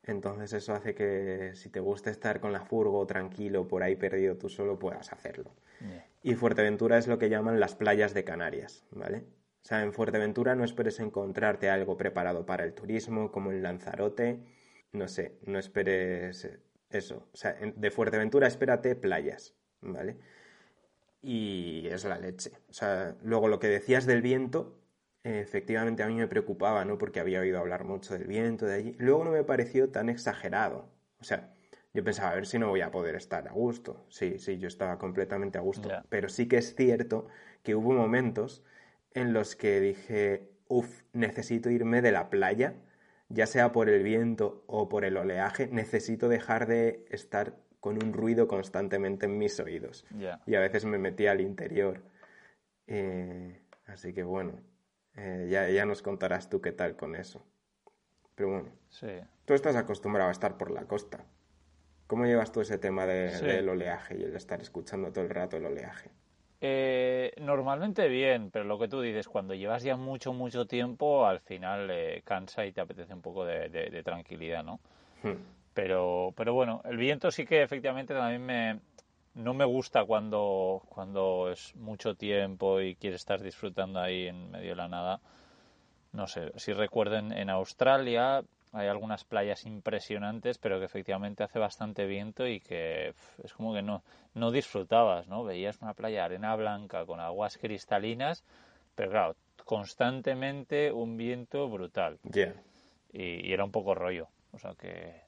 Entonces eso hace que si te gusta estar con la furgo tranquilo por ahí perdido tú solo puedas hacerlo. Y Fuerteventura es lo que llaman las playas de Canarias, ¿vale? O sea, en Fuerteventura no esperes encontrarte algo preparado para el turismo como en Lanzarote, no sé, no esperes eso. O sea, de Fuerteventura espérate playas, ¿vale? Y es la leche. O sea, luego lo que decías del viento, efectivamente a mí me preocupaba, ¿no? Porque había oído hablar mucho del viento de allí. Luego no me pareció tan exagerado. O sea, yo pensaba, a ver si no voy a poder estar a gusto. Sí, sí, yo estaba completamente a gusto. Pero sí que es cierto que hubo momentos en los que dije, uff, necesito irme de la playa, ya sea por el viento o por el oleaje, necesito dejar de estar con un ruido constantemente en mis oídos. Y a veces me metía al interior. Eh, así que bueno, eh, ya, ya nos contarás tú qué tal con eso. Pero bueno, sí. tú estás acostumbrado a estar por la costa. ¿Cómo llevas tú ese tema del oleaje y el estar escuchando todo el rato el oleaje? Eh, normalmente bien, pero lo que tú dices, cuando llevas ya mucho, mucho tiempo, al final eh, cansa y te apetece un poco de, tranquilidad, ¿no? Hmm. Pero, pero bueno, el viento sí que efectivamente también me, no me gusta cuando, cuando es mucho tiempo y quieres estar disfrutando ahí en medio de la nada. No sé, si recuerden, en Australia hay algunas playas impresionantes, pero que efectivamente hace bastante viento y que es como que no, no disfrutabas, ¿no? Veías una playa de arena blanca con aguas cristalinas, pero claro, constantemente un viento brutal. Y, era un poco rollo. O sea que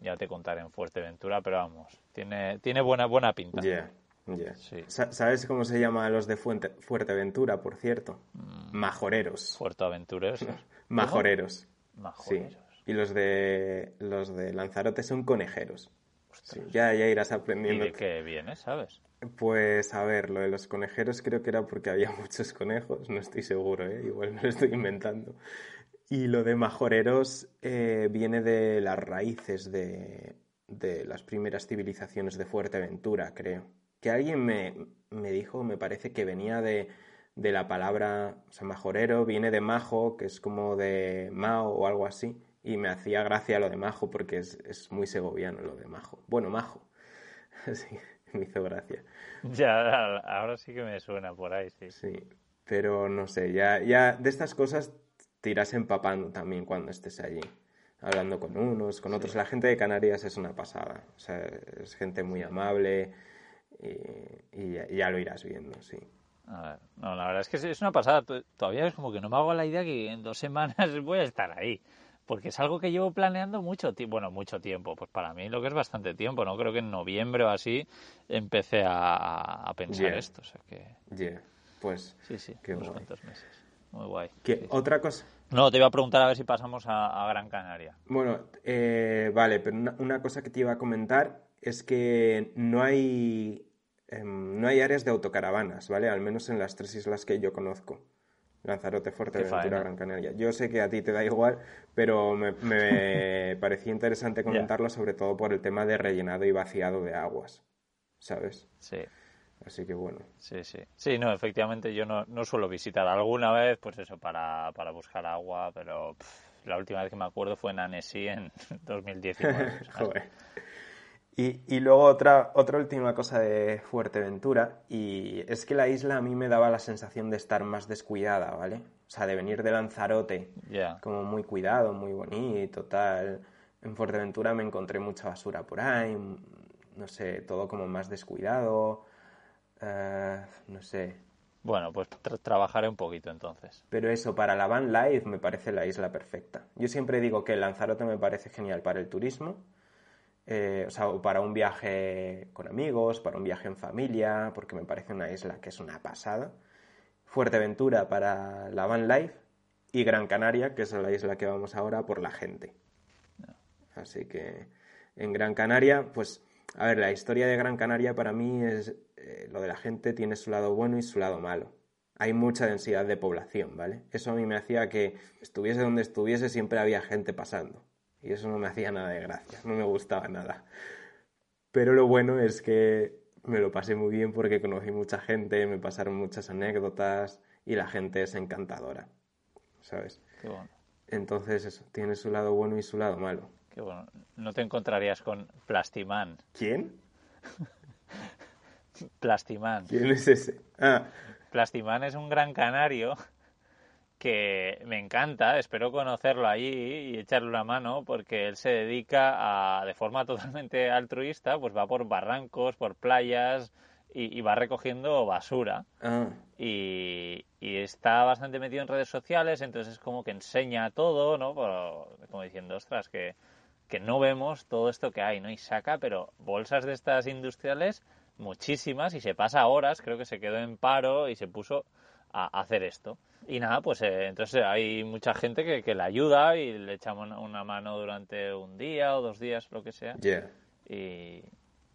ya te contaré en Fuerteventura, pero vamos, tiene, tiene buena, buena pinta. ¿Sabes cómo se llama a los de Fuerteventura, por cierto? Mm. Majoreros. Fuerteventureros. Majoreros. Majoreros. Y los de los de Lanzarote son conejeros. ya, ya irás aprendiendo. ¿Y de qué viene, sabes? Pues a ver, lo de los conejeros creo que era porque había muchos conejos, no estoy seguro, ¿eh? igual me lo estoy inventando. Y lo de majoreros eh, viene de las raíces de, de, las primeras civilizaciones de Fuerteventura, creo. Que alguien me, me dijo, me parece que venía de, de la palabra, o sea, majorero, viene de majo, que es como de mao o algo así y me hacía gracia lo de Majo porque es, muy segoviano lo de Majo. Bueno, Majo. sí, me hizo gracia. Ya, ahora sí que me suena por ahí, sí. Sí, pero no sé, ya, ya de estas cosas te irás empapando también cuando estés allí. Hablando con unos, con otros. La gente de Canarias es una pasada. O sea, es gente muy amable y, ya, lo irás viendo, sí. A ver, no, la verdad es que es una pasada. Todavía es como que no me hago la idea que en dos semanas voy a estar ahí porque es algo que llevo planeando mucho tiempo, bueno, mucho tiempo, pues para mí lo que es bastante tiempo, ¿no? Creo que en noviembre o así empecé a, pensar esto, o sea que... Yeah. Pues... Sí, sí, unos cuantos meses. Muy guay. ¿Qué, ¿Otra cosa? No, te iba a preguntar a ver si pasamos a, Gran Canaria. Bueno, eh, vale, pero una, cosa que te iba a comentar es que no hay... Em, no hay áreas de autocaravanas, ¿vale? Al menos en las tres islas que yo conozco. Lanzarote, Fuerteventura, Gran Canaria. Yo sé que a ti te da igual, pero me, me parecía interesante comentarlo, sobre todo por el tema de rellenado y vaciado de aguas, ¿sabes? Sí. Así que bueno. Sí, sí. Sí, no, efectivamente yo no, no suelo visitar alguna vez, pues eso, para, para buscar agua, pero la última vez que me acuerdo fue en Annecy en 2019. Joder. Y, luego otra, otra última cosa de Fuerteventura, y es que la isla a mí me daba la sensación de estar más descuidada, ¿vale? O sea, de venir de Lanzarote, como muy cuidado, muy bonito, tal. En Fuerteventura me encontré mucha basura por ahí, no sé, todo como más descuidado, eh, no sé. Bueno, pues trabajaré un poquito entonces. Pero eso, para la van life me parece la isla perfecta. Yo siempre digo que Lanzarote me parece genial para el turismo, eh, o sea, para un viaje con amigos, para un viaje en familia, porque me parece una isla que es una pasada. Fuerteventura para la van life y Gran Canaria, que es la isla que vamos ahora, por la gente. Así que en Gran Canaria, pues, a ver, la historia de Gran Canaria para mí es eh, lo de la gente tiene su lado bueno y su lado malo. Hay mucha densidad de población, ¿vale? Eso a mí me hacía que estuviese donde estuviese siempre había gente pasando y eso no me hacía nada de gracia, no me gustaba nada. Pero lo bueno es que me lo pasé muy bien porque conocí mucha gente, me pasaron muchas anécdotas y la gente es encantadora, ¿sabes? Qué bueno. Entonces eso, tiene su lado bueno y su lado malo. Qué bueno. No te encontrarías con Plastimán. ¿Quién? Plastimán. ¿Quién es ese? Ah. Plastimán es un gran canario que me encanta, espero conocerlo allí y echarle una mano porque él se dedica a, de forma totalmente altruista, pues va por barrancos, por playas y, va recogiendo basura. Ah. Y, está bastante metido en redes sociales, entonces es como que enseña todo, ¿no? como diciendo, ostras, que, que no vemos todo esto que hay, ¿no? Y saca, pero bolsas de estas industriales, muchísimas, y se pasa horas, creo que se quedó en paro y se puso a hacer esto. Y nada, pues eh, entonces hay mucha gente que, que le ayuda y le echamos una mano durante un día o dos días, lo que sea. Yeah. Y,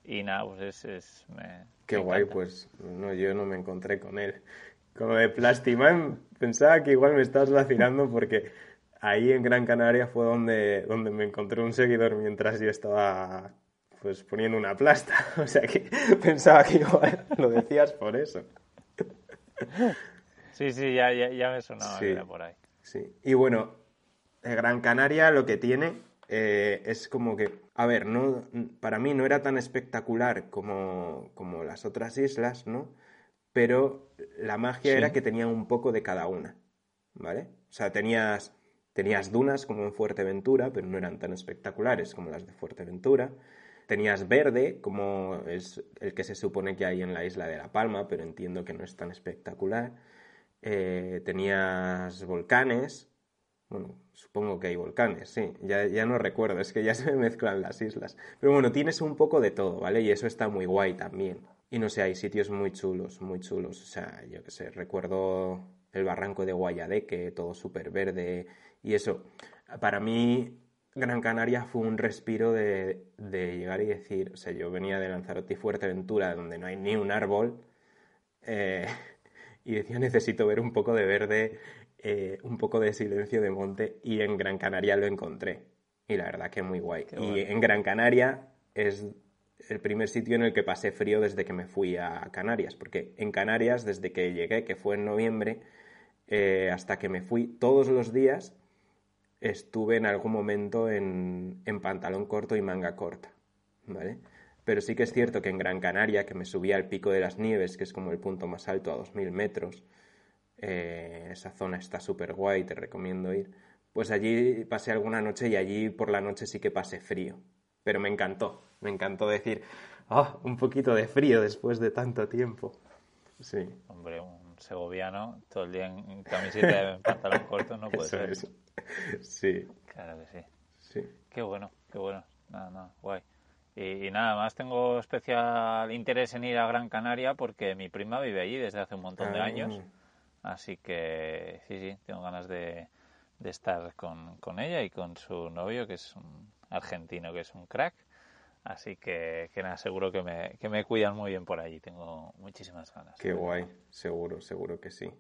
y nada, pues es... es me, Qué me guay, encanta. pues no, yo no me encontré con él. Como de Plastiman, pensaba que igual me estabas vacilando porque ahí en Gran Canaria fue donde, donde me encontré un seguidor mientras yo estaba pues poniendo una plasta. O sea que pensaba que igual lo decías por eso. Sí, sí, ya, ya, ya me sonaba Sí. que era por ahí. Sí. Y bueno, eh, Gran Canaria lo que tiene eh, es como que, a ver, no, para mí no era tan espectacular como, como las otras islas, ¿no? Pero la magia Sí. era que tenía un poco de cada una, ¿vale? O sea, tenías, tenías dunas como en Fuerteventura, pero no eran tan espectaculares como las de Fuerteventura. Tenías verde, como es el que se supone que hay en la isla de La Palma, pero entiendo que no es tan espectacular. Eh, tenías volcanes. Bueno, supongo que hay volcanes, sí. Ya, ya no recuerdo, es que ya se me mezclan las islas. Pero bueno, tienes un poco de todo, ¿vale? Y eso está muy guay también. Y no sé, hay sitios muy chulos, muy chulos. O sea, yo qué sé, recuerdo el barranco de Guayadeque, todo súper verde. Y eso, para mí, Gran Canaria fue un respiro de, de llegar y decir, o sea, yo venía de Lanzarote y Fuerteventura, donde no hay ni un árbol. eh, y decía necesito ver un poco de verde, eh, un poco de silencio de monte y en Gran Canaria lo encontré. Y la verdad que muy guay. Qué y en Gran Canaria es el primer sitio en el que pasé frío desde que me fui a Canarias, porque en Canarias desde que llegué, que fue en noviembre, eh, hasta que me fui todos los días, estuve en algún momento en, en pantalón corto y manga corta, ¿vale? Pero sí que es cierto que en Gran Canaria, que me subí al Pico de las Nieves, que es como el punto más alto a 2.000 metros, eh, esa zona está súper guay, te recomiendo ir. Pues allí pasé alguna noche y allí por la noche sí que pasé frío. Pero me encantó, me encantó decir, ah, un poquito de frío después de tanto tiempo. Sí, Hombre, un segoviano todo el día en camiseta en pantalón corto no puede eso ser. Sí, Claro que sí. sí. Qué bueno, qué bueno. Nada, nada, guay. Y, y nada más tengo especial interés en ir a Gran Canaria porque mi prima vive allí desde hace un montón de Ah. años. Así que sí, sí, tengo ganas de, de estar con, con ella y con su novio, que es un argentino, que es un crack. Así que, que nada, seguro que me, que me cuidan muy bien por allí. Tengo muchísimas ganas. Qué guay, seguro, seguro que sí.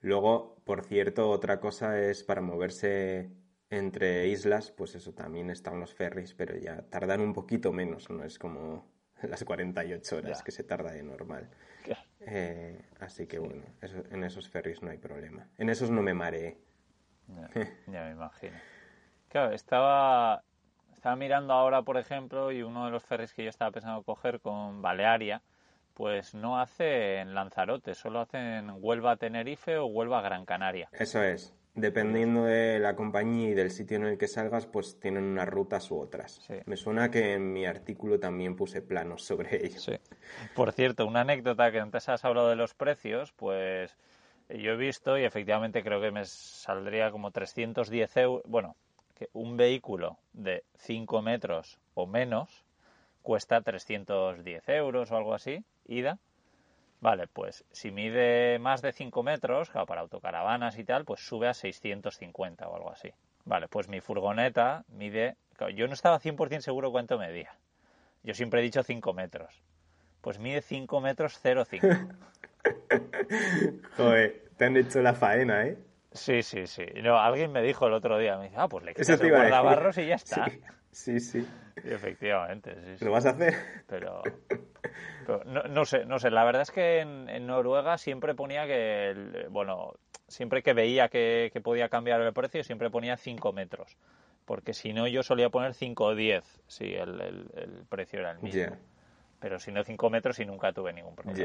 Luego, por cierto, otra cosa es para moverse entre islas, pues eso también están los ferries, pero ya tardan un poquito menos, no es como las 48 horas Ya. que se tarda de normal. Eh, así que bueno, eso- en esos ferries no hay problema. En esos no me mareé. Ya, ya me imagino. Claro, estaba, estaba mirando ahora, por ejemplo, y uno de los ferries que yo estaba pensando coger con Balearia, pues no hace en Lanzarote, solo hace en Huelva-Tenerife o Huelva-Gran Canaria. Eso es. Dependiendo de la compañía y del sitio en el que salgas, pues tienen unas rutas u otras. Sí. Me suena que en mi artículo también puse planos sobre ello. Sí. Por cierto, una anécdota que antes has hablado de los precios, pues yo he visto y efectivamente creo que me saldría como 310 euros. Bueno, que un vehículo de 5 metros o menos cuesta 310 euros o algo así, ida. Vale, pues si mide más de 5 metros, claro, para autocaravanas y tal, pues sube a 650 o algo así. Vale, pues mi furgoneta mide... claro, yo no estaba 100% seguro cuánto medía. Yo siempre he dicho 5 metros. Pues mide 5 metros 05. Joder, te han hecho la faena, ¿eh? Sí, sí, sí. No, alguien me dijo el otro día, me dice, ah, pues le quitas el guardabarros y ya está. Sí, sí, sí. Y efectivamente, sí, sí. ¿Lo vas a hacer? Pero, pero no, no sé, no sé. La verdad es que en, en Noruega siempre ponía que, el- bueno, siempre que veía que, que podía cambiar el precio, siempre ponía 5 metros. Porque si no, yo solía poner 5 o 10, si el, el- el precio era el mismo. Pero si no 5 metros y nunca tuve ningún problema.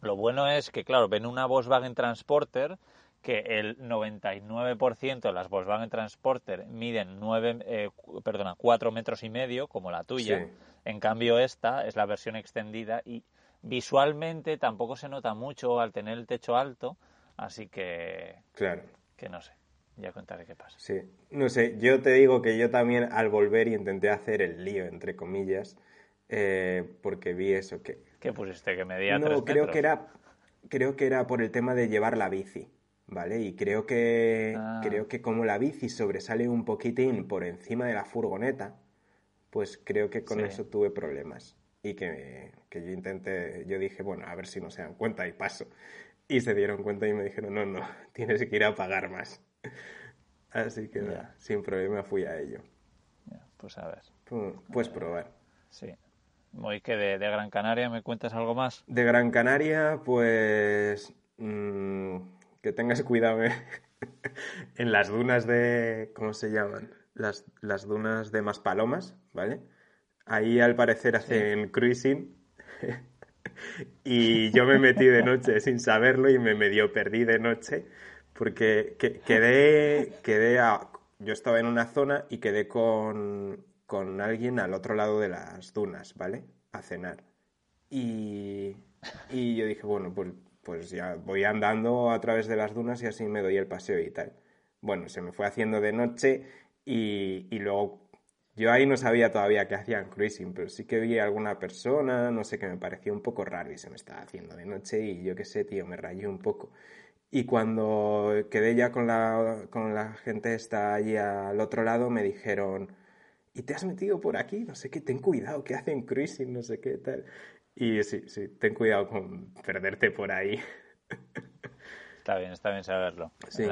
Lo bueno es que, claro, ven una Volkswagen Transporter que el 99% de las Volkswagen Transporter miden 9, eh, perdona, 4 metros y medio, como la tuya. Sí. En cambio, esta es la versión extendida y visualmente tampoco se nota mucho al tener el techo alto, así que, Claro, que no sé. Ya contaré qué pasa. sí. No sé, yo te digo que yo también al volver intenté hacer el lío, entre comillas, eh, porque vi eso que... ¿Qué pusiste? Que medía no, 3 creo metros. que era... creo que era por el tema de llevar la bici, ¿vale? Y creo que, Ah. creo que como la bici sobresale un poquitín por encima de la furgoneta, pues creo que con Sí. eso tuve problemas. Y que, que yo intenté, yo dije, bueno, a ver si no se dan cuenta y paso. Y se dieron cuenta y me dijeron, no, no, tienes que ir a pagar más. Así que nada, sin problema fui a ello. Pues a ver, Pu- Puedes probar. sí. Muy que de, de Gran Canaria, ¿me cuentas algo más? De Gran Canaria, pues mm, que tengas cuidado eh, en las dunas de... ¿Cómo se llaman? Las, las dunas de Maspalomas, ¿vale? Ahí al parecer hacen cruising y yo me metí de noche sin saberlo y me medio perdí de noche porque que- quedé, quedé a- yo estaba en una zona y quedé con, con alguien al otro lado de las dunas, ¿vale? A cenar. Y, y yo dije, bueno, pues, pues ya voy andando a través de las dunas y así me doy el paseo y tal. Bueno, se me fue haciendo de noche y, y luego yo ahí no sabía todavía que hacían cruising, pero sí que vi a alguna persona, no sé, que me pareció un poco raro y se me estaba haciendo de noche y yo qué sé, tío, me rayé un poco. Y cuando quedé ya con la, con la gente esta allí al otro lado, me dijeron, ¿y te has metido por aquí? No sé qué, ten cuidado, que hacen cruising, no sé qué tal. Y sí, sí, ten cuidado con perderte por ahí. Está bien, está bien saberlo. Sí.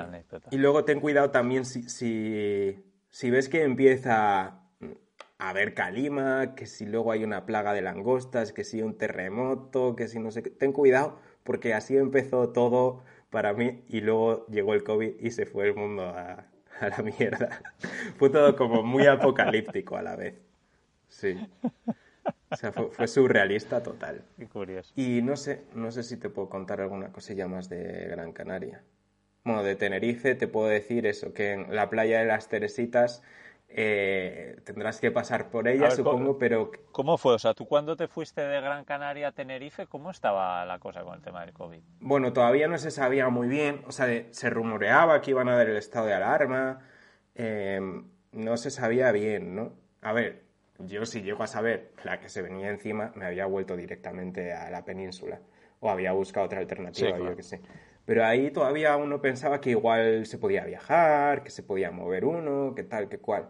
Y luego ten cuidado también si, si, si ves que empieza a haber calima, que si luego hay una plaga de langostas, que si un terremoto, que si no sé qué. Ten cuidado porque así empezó todo para mí y luego llegó el COVID y se fue el mundo a, a la mierda. Fue todo como muy apocalíptico a la vez. Sí. O sea, fue, fue surrealista total. Qué curioso. Y no sé, no sé si te puedo contar alguna cosilla más de Gran Canaria. Bueno, de Tenerife te puedo decir eso, que en la playa de las Teresitas eh, tendrás que pasar por ella, ver, supongo, ¿cómo- pero ¿Cómo fue? O sea, tú cuando te fuiste de Gran Canaria a Tenerife, ¿cómo estaba la cosa con el tema del COVID? bueno, todavía no se sabía muy bien, o sea, de- se rumoreaba que iban a dar el estado de alarma, eh, no se sabía bien, ¿no? A ver, yo si llego a saber la que se venía encima, me había vuelto directamente a la península, o había buscado otra alternativa, Sí, claro. yo qué sé. Pero ahí todavía uno pensaba que igual se podía viajar, que se podía mover uno, que tal, que cual.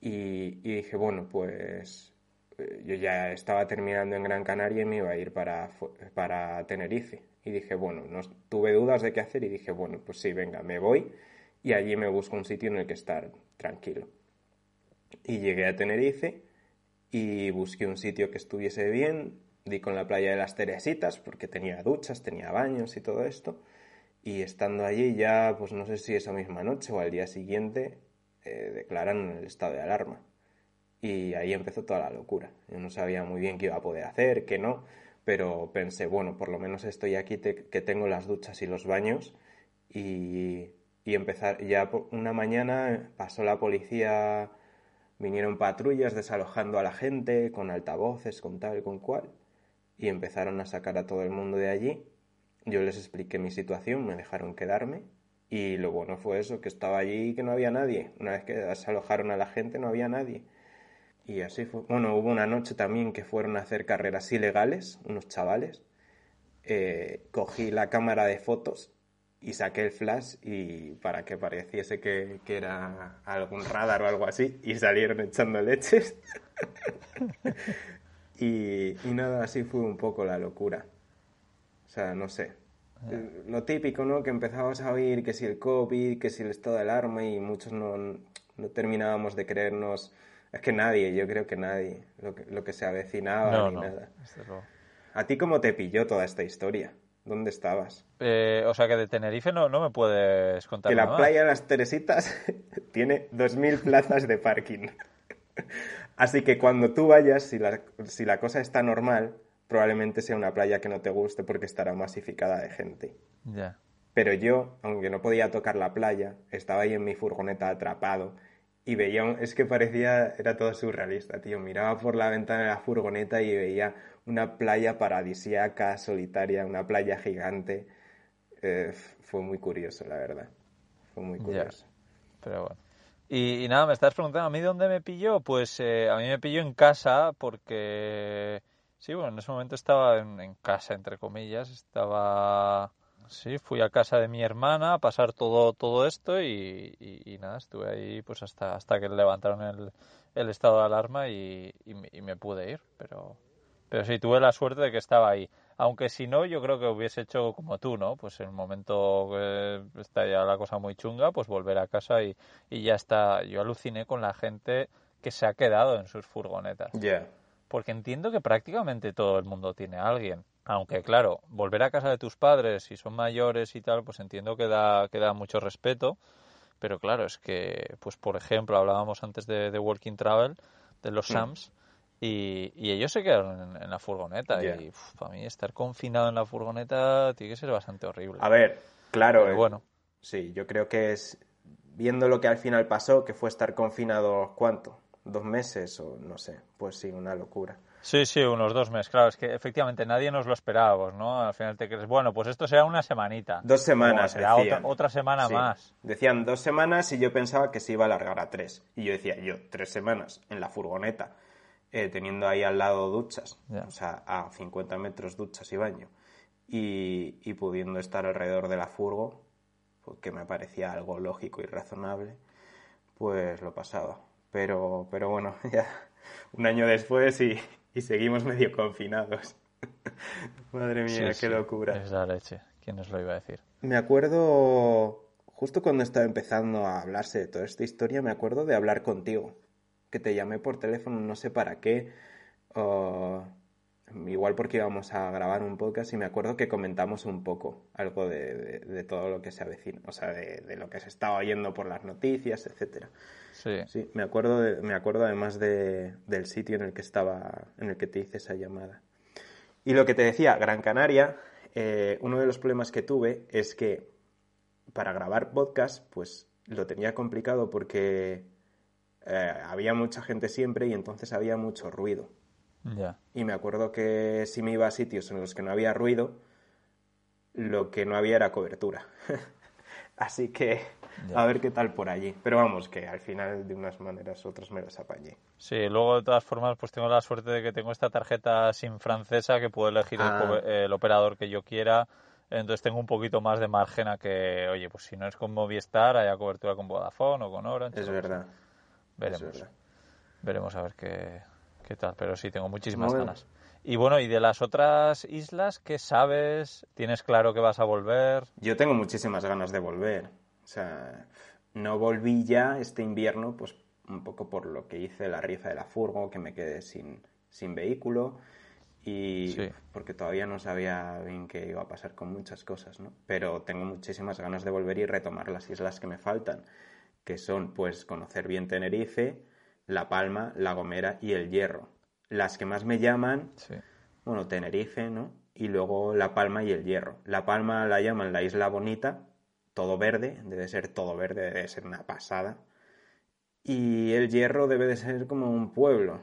Y, y dije, bueno, pues eh, yo ya estaba terminando en Gran Canaria y me iba a ir para, para Tenerife. Y dije, bueno, no tuve dudas de qué hacer y dije, bueno, pues sí, venga, me voy y allí me busco un sitio en el que estar tranquilo. Y llegué a Tenerife y busqué un sitio que estuviese bien, di con la playa de las Teresitas porque tenía duchas, tenía baños y todo esto. Y estando allí ya, pues no sé si esa misma noche o al día siguiente, eh, declaran el estado de alarma. Y ahí empezó toda la locura. Yo no sabía muy bien qué iba a poder hacer, qué no, pero pensé, bueno, por lo menos estoy aquí que tengo las duchas y los baños. Y, y empezar, ya una mañana pasó la policía, vinieron patrullas desalojando a la gente con altavoces, con tal, con cual. Y empezaron a sacar a todo el mundo de allí. Yo les expliqué mi situación, me dejaron quedarme. Y lo bueno fue eso, que estaba allí y que no había nadie. Una vez que desalojaron a la gente, no había nadie. Y así fue. Bueno, hubo una noche también que fueron a hacer carreras ilegales, unos chavales. Eh, cogí la cámara de fotos y saqué el flash y para que pareciese que, que era algún radar o algo así y salieron echando leches. y, y nada, así fue un poco la locura. O sea, no sé. Lo típico, ¿no? Que empezabas a oír que si el COVID, que si el estado de alarma y muchos no, no terminábamos de creernos. Es que nadie, yo creo que nadie, lo que, lo que se avecinaba no, ni no. nada. ¿A ti cómo te pilló toda esta historia? ¿Dónde estabas? Eh, o sea, que de Tenerife no, no me puedes contar Que la playa de las Teresitas tiene 2.000 plazas de parking. Así que cuando tú vayas, si la, si la cosa está normal, probablemente sea una playa que no te guste porque estará masificada de gente. Ya. Pero yo, aunque no podía tocar la playa, estaba ahí en mi furgoneta atrapado y veía, un- es que parecía, era todo surrealista, tío. Miraba por la ventana de la furgoneta y veía una playa paradisíaca, solitaria, una playa gigante. Eh, fue muy curioso, la verdad. Fue muy curioso. Pero bueno. Y, y nada, me estás preguntando, ¿a mí dónde me pilló? Pues eh, a mí me pilló en casa porque Sí, bueno, en ese momento estaba en, casa, entre comillas. Estaba. Sí, fui a casa de mi hermana a pasar todo, todo esto y, nada, estuve ahí pues hasta, hasta que levantaron el, el estado de alarma y, me pude ir. Pero, pero sí, tuve la suerte de que estaba ahí. Aunque si no, yo creo que hubiese hecho como tú, ¿no? Pues en el momento que está ya la cosa muy chunga, pues volver a casa y, ya está. Yo aluciné con la gente que se ha quedado en sus furgonetas. Ya porque entiendo que prácticamente todo el mundo tiene a alguien. Aunque claro, volver a casa de tus padres, si son mayores y tal, pues entiendo que da, que da mucho respeto. Pero claro, es que, pues por ejemplo, hablábamos antes de, de Working Travel, de los mm. SAMs, y, ellos se quedaron en, la furgoneta. Y para mí estar confinado en la furgoneta tiene que ser bastante horrible. A ver, claro. Eh, bueno. Sí, yo creo que es, viendo lo que al final pasó, que fue estar confinado, ¿cuánto? dos meses o no sé, pues sí, una locura. Sí, sí, unos dos meses. Claro, es que efectivamente nadie nos lo esperábamos, ¿no? Al final te crees, bueno, pues esto será una semanita. Dos semanas, será Otra, semana más. Decían dos semanas y yo pensaba que se iba a alargar a tres. Y yo decía, yo, tres semanas en la furgoneta, eh, teniendo ahí al lado duchas, o sea, a 50 metros duchas y baño, y, y pudiendo estar alrededor de la furgo, pues que me parecía algo lógico y razonable, pues lo pasaba. Pero, pero bueno, ya un año después y, seguimos medio confinados. Madre mía, qué locura. Es la leche. ¿Quién nos lo iba a decir? Me acuerdo, justo cuando estaba empezando a hablarse de toda esta historia, me acuerdo de hablar contigo. Que te llamé por teléfono, no sé para qué igual porque íbamos a grabar un podcast y me acuerdo que comentamos un poco algo de, todo lo que se avecina, o sea, de, lo que se estaba oyendo por las noticias, etcétera. Sí. Sí, me acuerdo, me acuerdo además del sitio en el que estaba, en el que te hice esa llamada. Y lo que te decía, Gran Canaria, eh, uno de los problemas que tuve es que para grabar podcast, pues lo tenía complicado porque eh, había mucha gente siempre y entonces había mucho ruido. Y me acuerdo que si me iba a sitios en los que no había ruido, lo que no había era cobertura. Así que a ver qué tal por allí. Pero vamos, que al final de unas maneras u otras me las apañé. Sí, luego de todas formas pues tengo la suerte de que tengo esta tarjeta sin francesa que puedo elegir el, ah. operador que yo quiera. Entonces tengo un poquito más de margen a que, oye, pues si no es con Movistar, haya cobertura con Vodafone o con Orange. Es verdad. Veremos. Veremos a ver qué, qué tal, pero sí, tengo muchísimas ganas. Y bueno, ¿y de las otras islas qué sabes? ¿Tienes claro que vas a volver? Yo tengo muchísimas ganas de volver. O sea, no volví ya este invierno, pues un poco por lo que hice la rifa de la furgo, que me quedé sin, sin vehículo y porque todavía no sabía bien qué iba a pasar con muchas cosas, ¿no? Pero tengo muchísimas ganas de volver y retomar las islas que me faltan, que son pues conocer bien Tenerife, la Palma, La Gomera y El Hierro. Las que más me llaman, bueno, Tenerife, ¿no? Y luego La Palma y El Hierro. La Palma la llaman la Isla Bonita, todo verde, debe ser todo verde, debe ser una pasada. Y El Hierro debe de ser como un pueblo.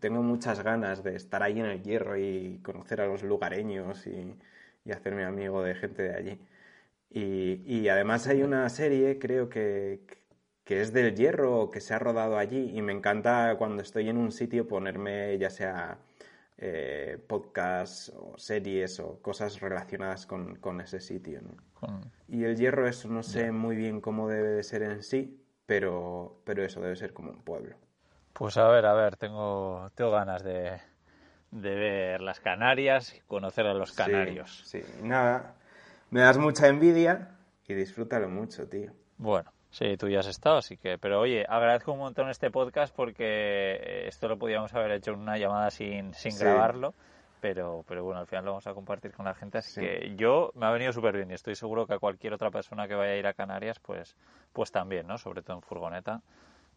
Tengo muchas ganas de estar ahí en El Hierro y conocer a los lugareños y, hacerme amigo de gente de allí. Y, y además hay una serie, creo que, que es del hierro, que se ha rodado allí y me encanta cuando estoy en un sitio ponerme ya sea eh, podcasts o series o cosas relacionadas con, ese sitio. Y el hierro eso no sé muy bien cómo debe de ser en sí, pero, pero eso debe ser como un pueblo. Pues a ver, a ver, tengo, tengo ganas de, de ver las Canarias y conocer a los canarios. Sí, sí, nada, me das mucha envidia y disfrútalo mucho, tío. Bueno, Sí, tú ya has estado, así que. Pero oye, agradezco un montón este podcast porque esto lo podíamos haber hecho en una llamada sin, sin grabarlo. Pero, pero bueno, al final lo vamos a compartir con la gente. Así que yo me ha venido súper bien y estoy seguro que a cualquier otra persona que vaya a ir a Canarias, pues, pues también, ¿no? Sobre todo en furgoneta.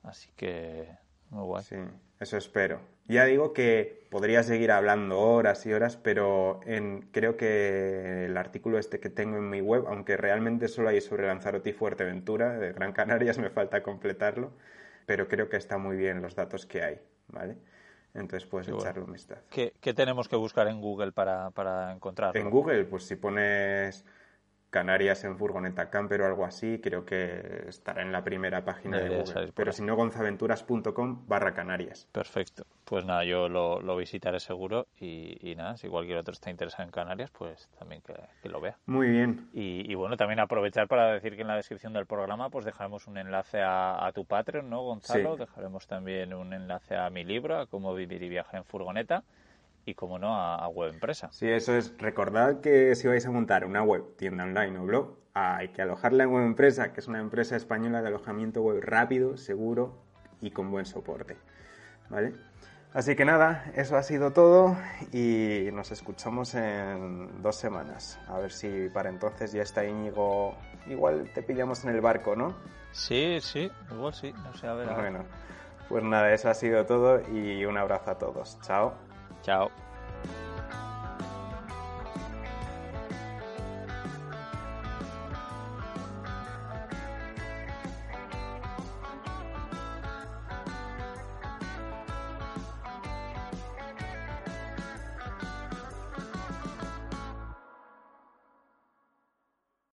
Así que muy guay. Sí, eso espero. Ya digo que podría seguir hablando horas y horas, pero en, creo que el artículo este que tengo en mi web, aunque realmente solo hay sobre Lanzarote y Fuerteventura, de Gran Canarias me falta completarlo, pero creo que está muy bien los datos que hay, ¿vale? Entonces puedes echarle un vistazo. ¿Qué, tenemos que buscar en Google para, para encontrarlo? En Google, pues si pones Canarias en furgoneta camper o algo así, creo que estará en la primera página de Google. Pero si no, gonzaventuras.com barra Canarias. Perfecto. Pues nada, yo lo, lo visitaré seguro y, y nada, si cualquier otro está interesado en Canarias, pues también que, que lo vea. Muy bien. Y, y bueno, también aprovechar para decir que en la descripción del programa pues dejaremos un enlace a, a tu Patreon, ¿no, Gonzalo? Sí. Dejaremos también un enlace a mi libro, a cómo vivir y viajar en furgoneta y, como no, a, a Web Empresa. Sí, eso es. Recordad que si vais a montar una web, tienda online o blog, hay que alojarla en Web Empresa, que es una empresa española de alojamiento web rápido, seguro y con buen soporte. ¿Vale? Así que nada, eso ha sido todo y nos escuchamos en dos semanas. A ver si para entonces ya está Íñigo. Igual te pillamos en el barco, ¿no? Sí, sí, igual sí, no sé, a ver. a ver. Bueno, pues nada, eso ha sido todo y un abrazo a todos. Chao. Chao.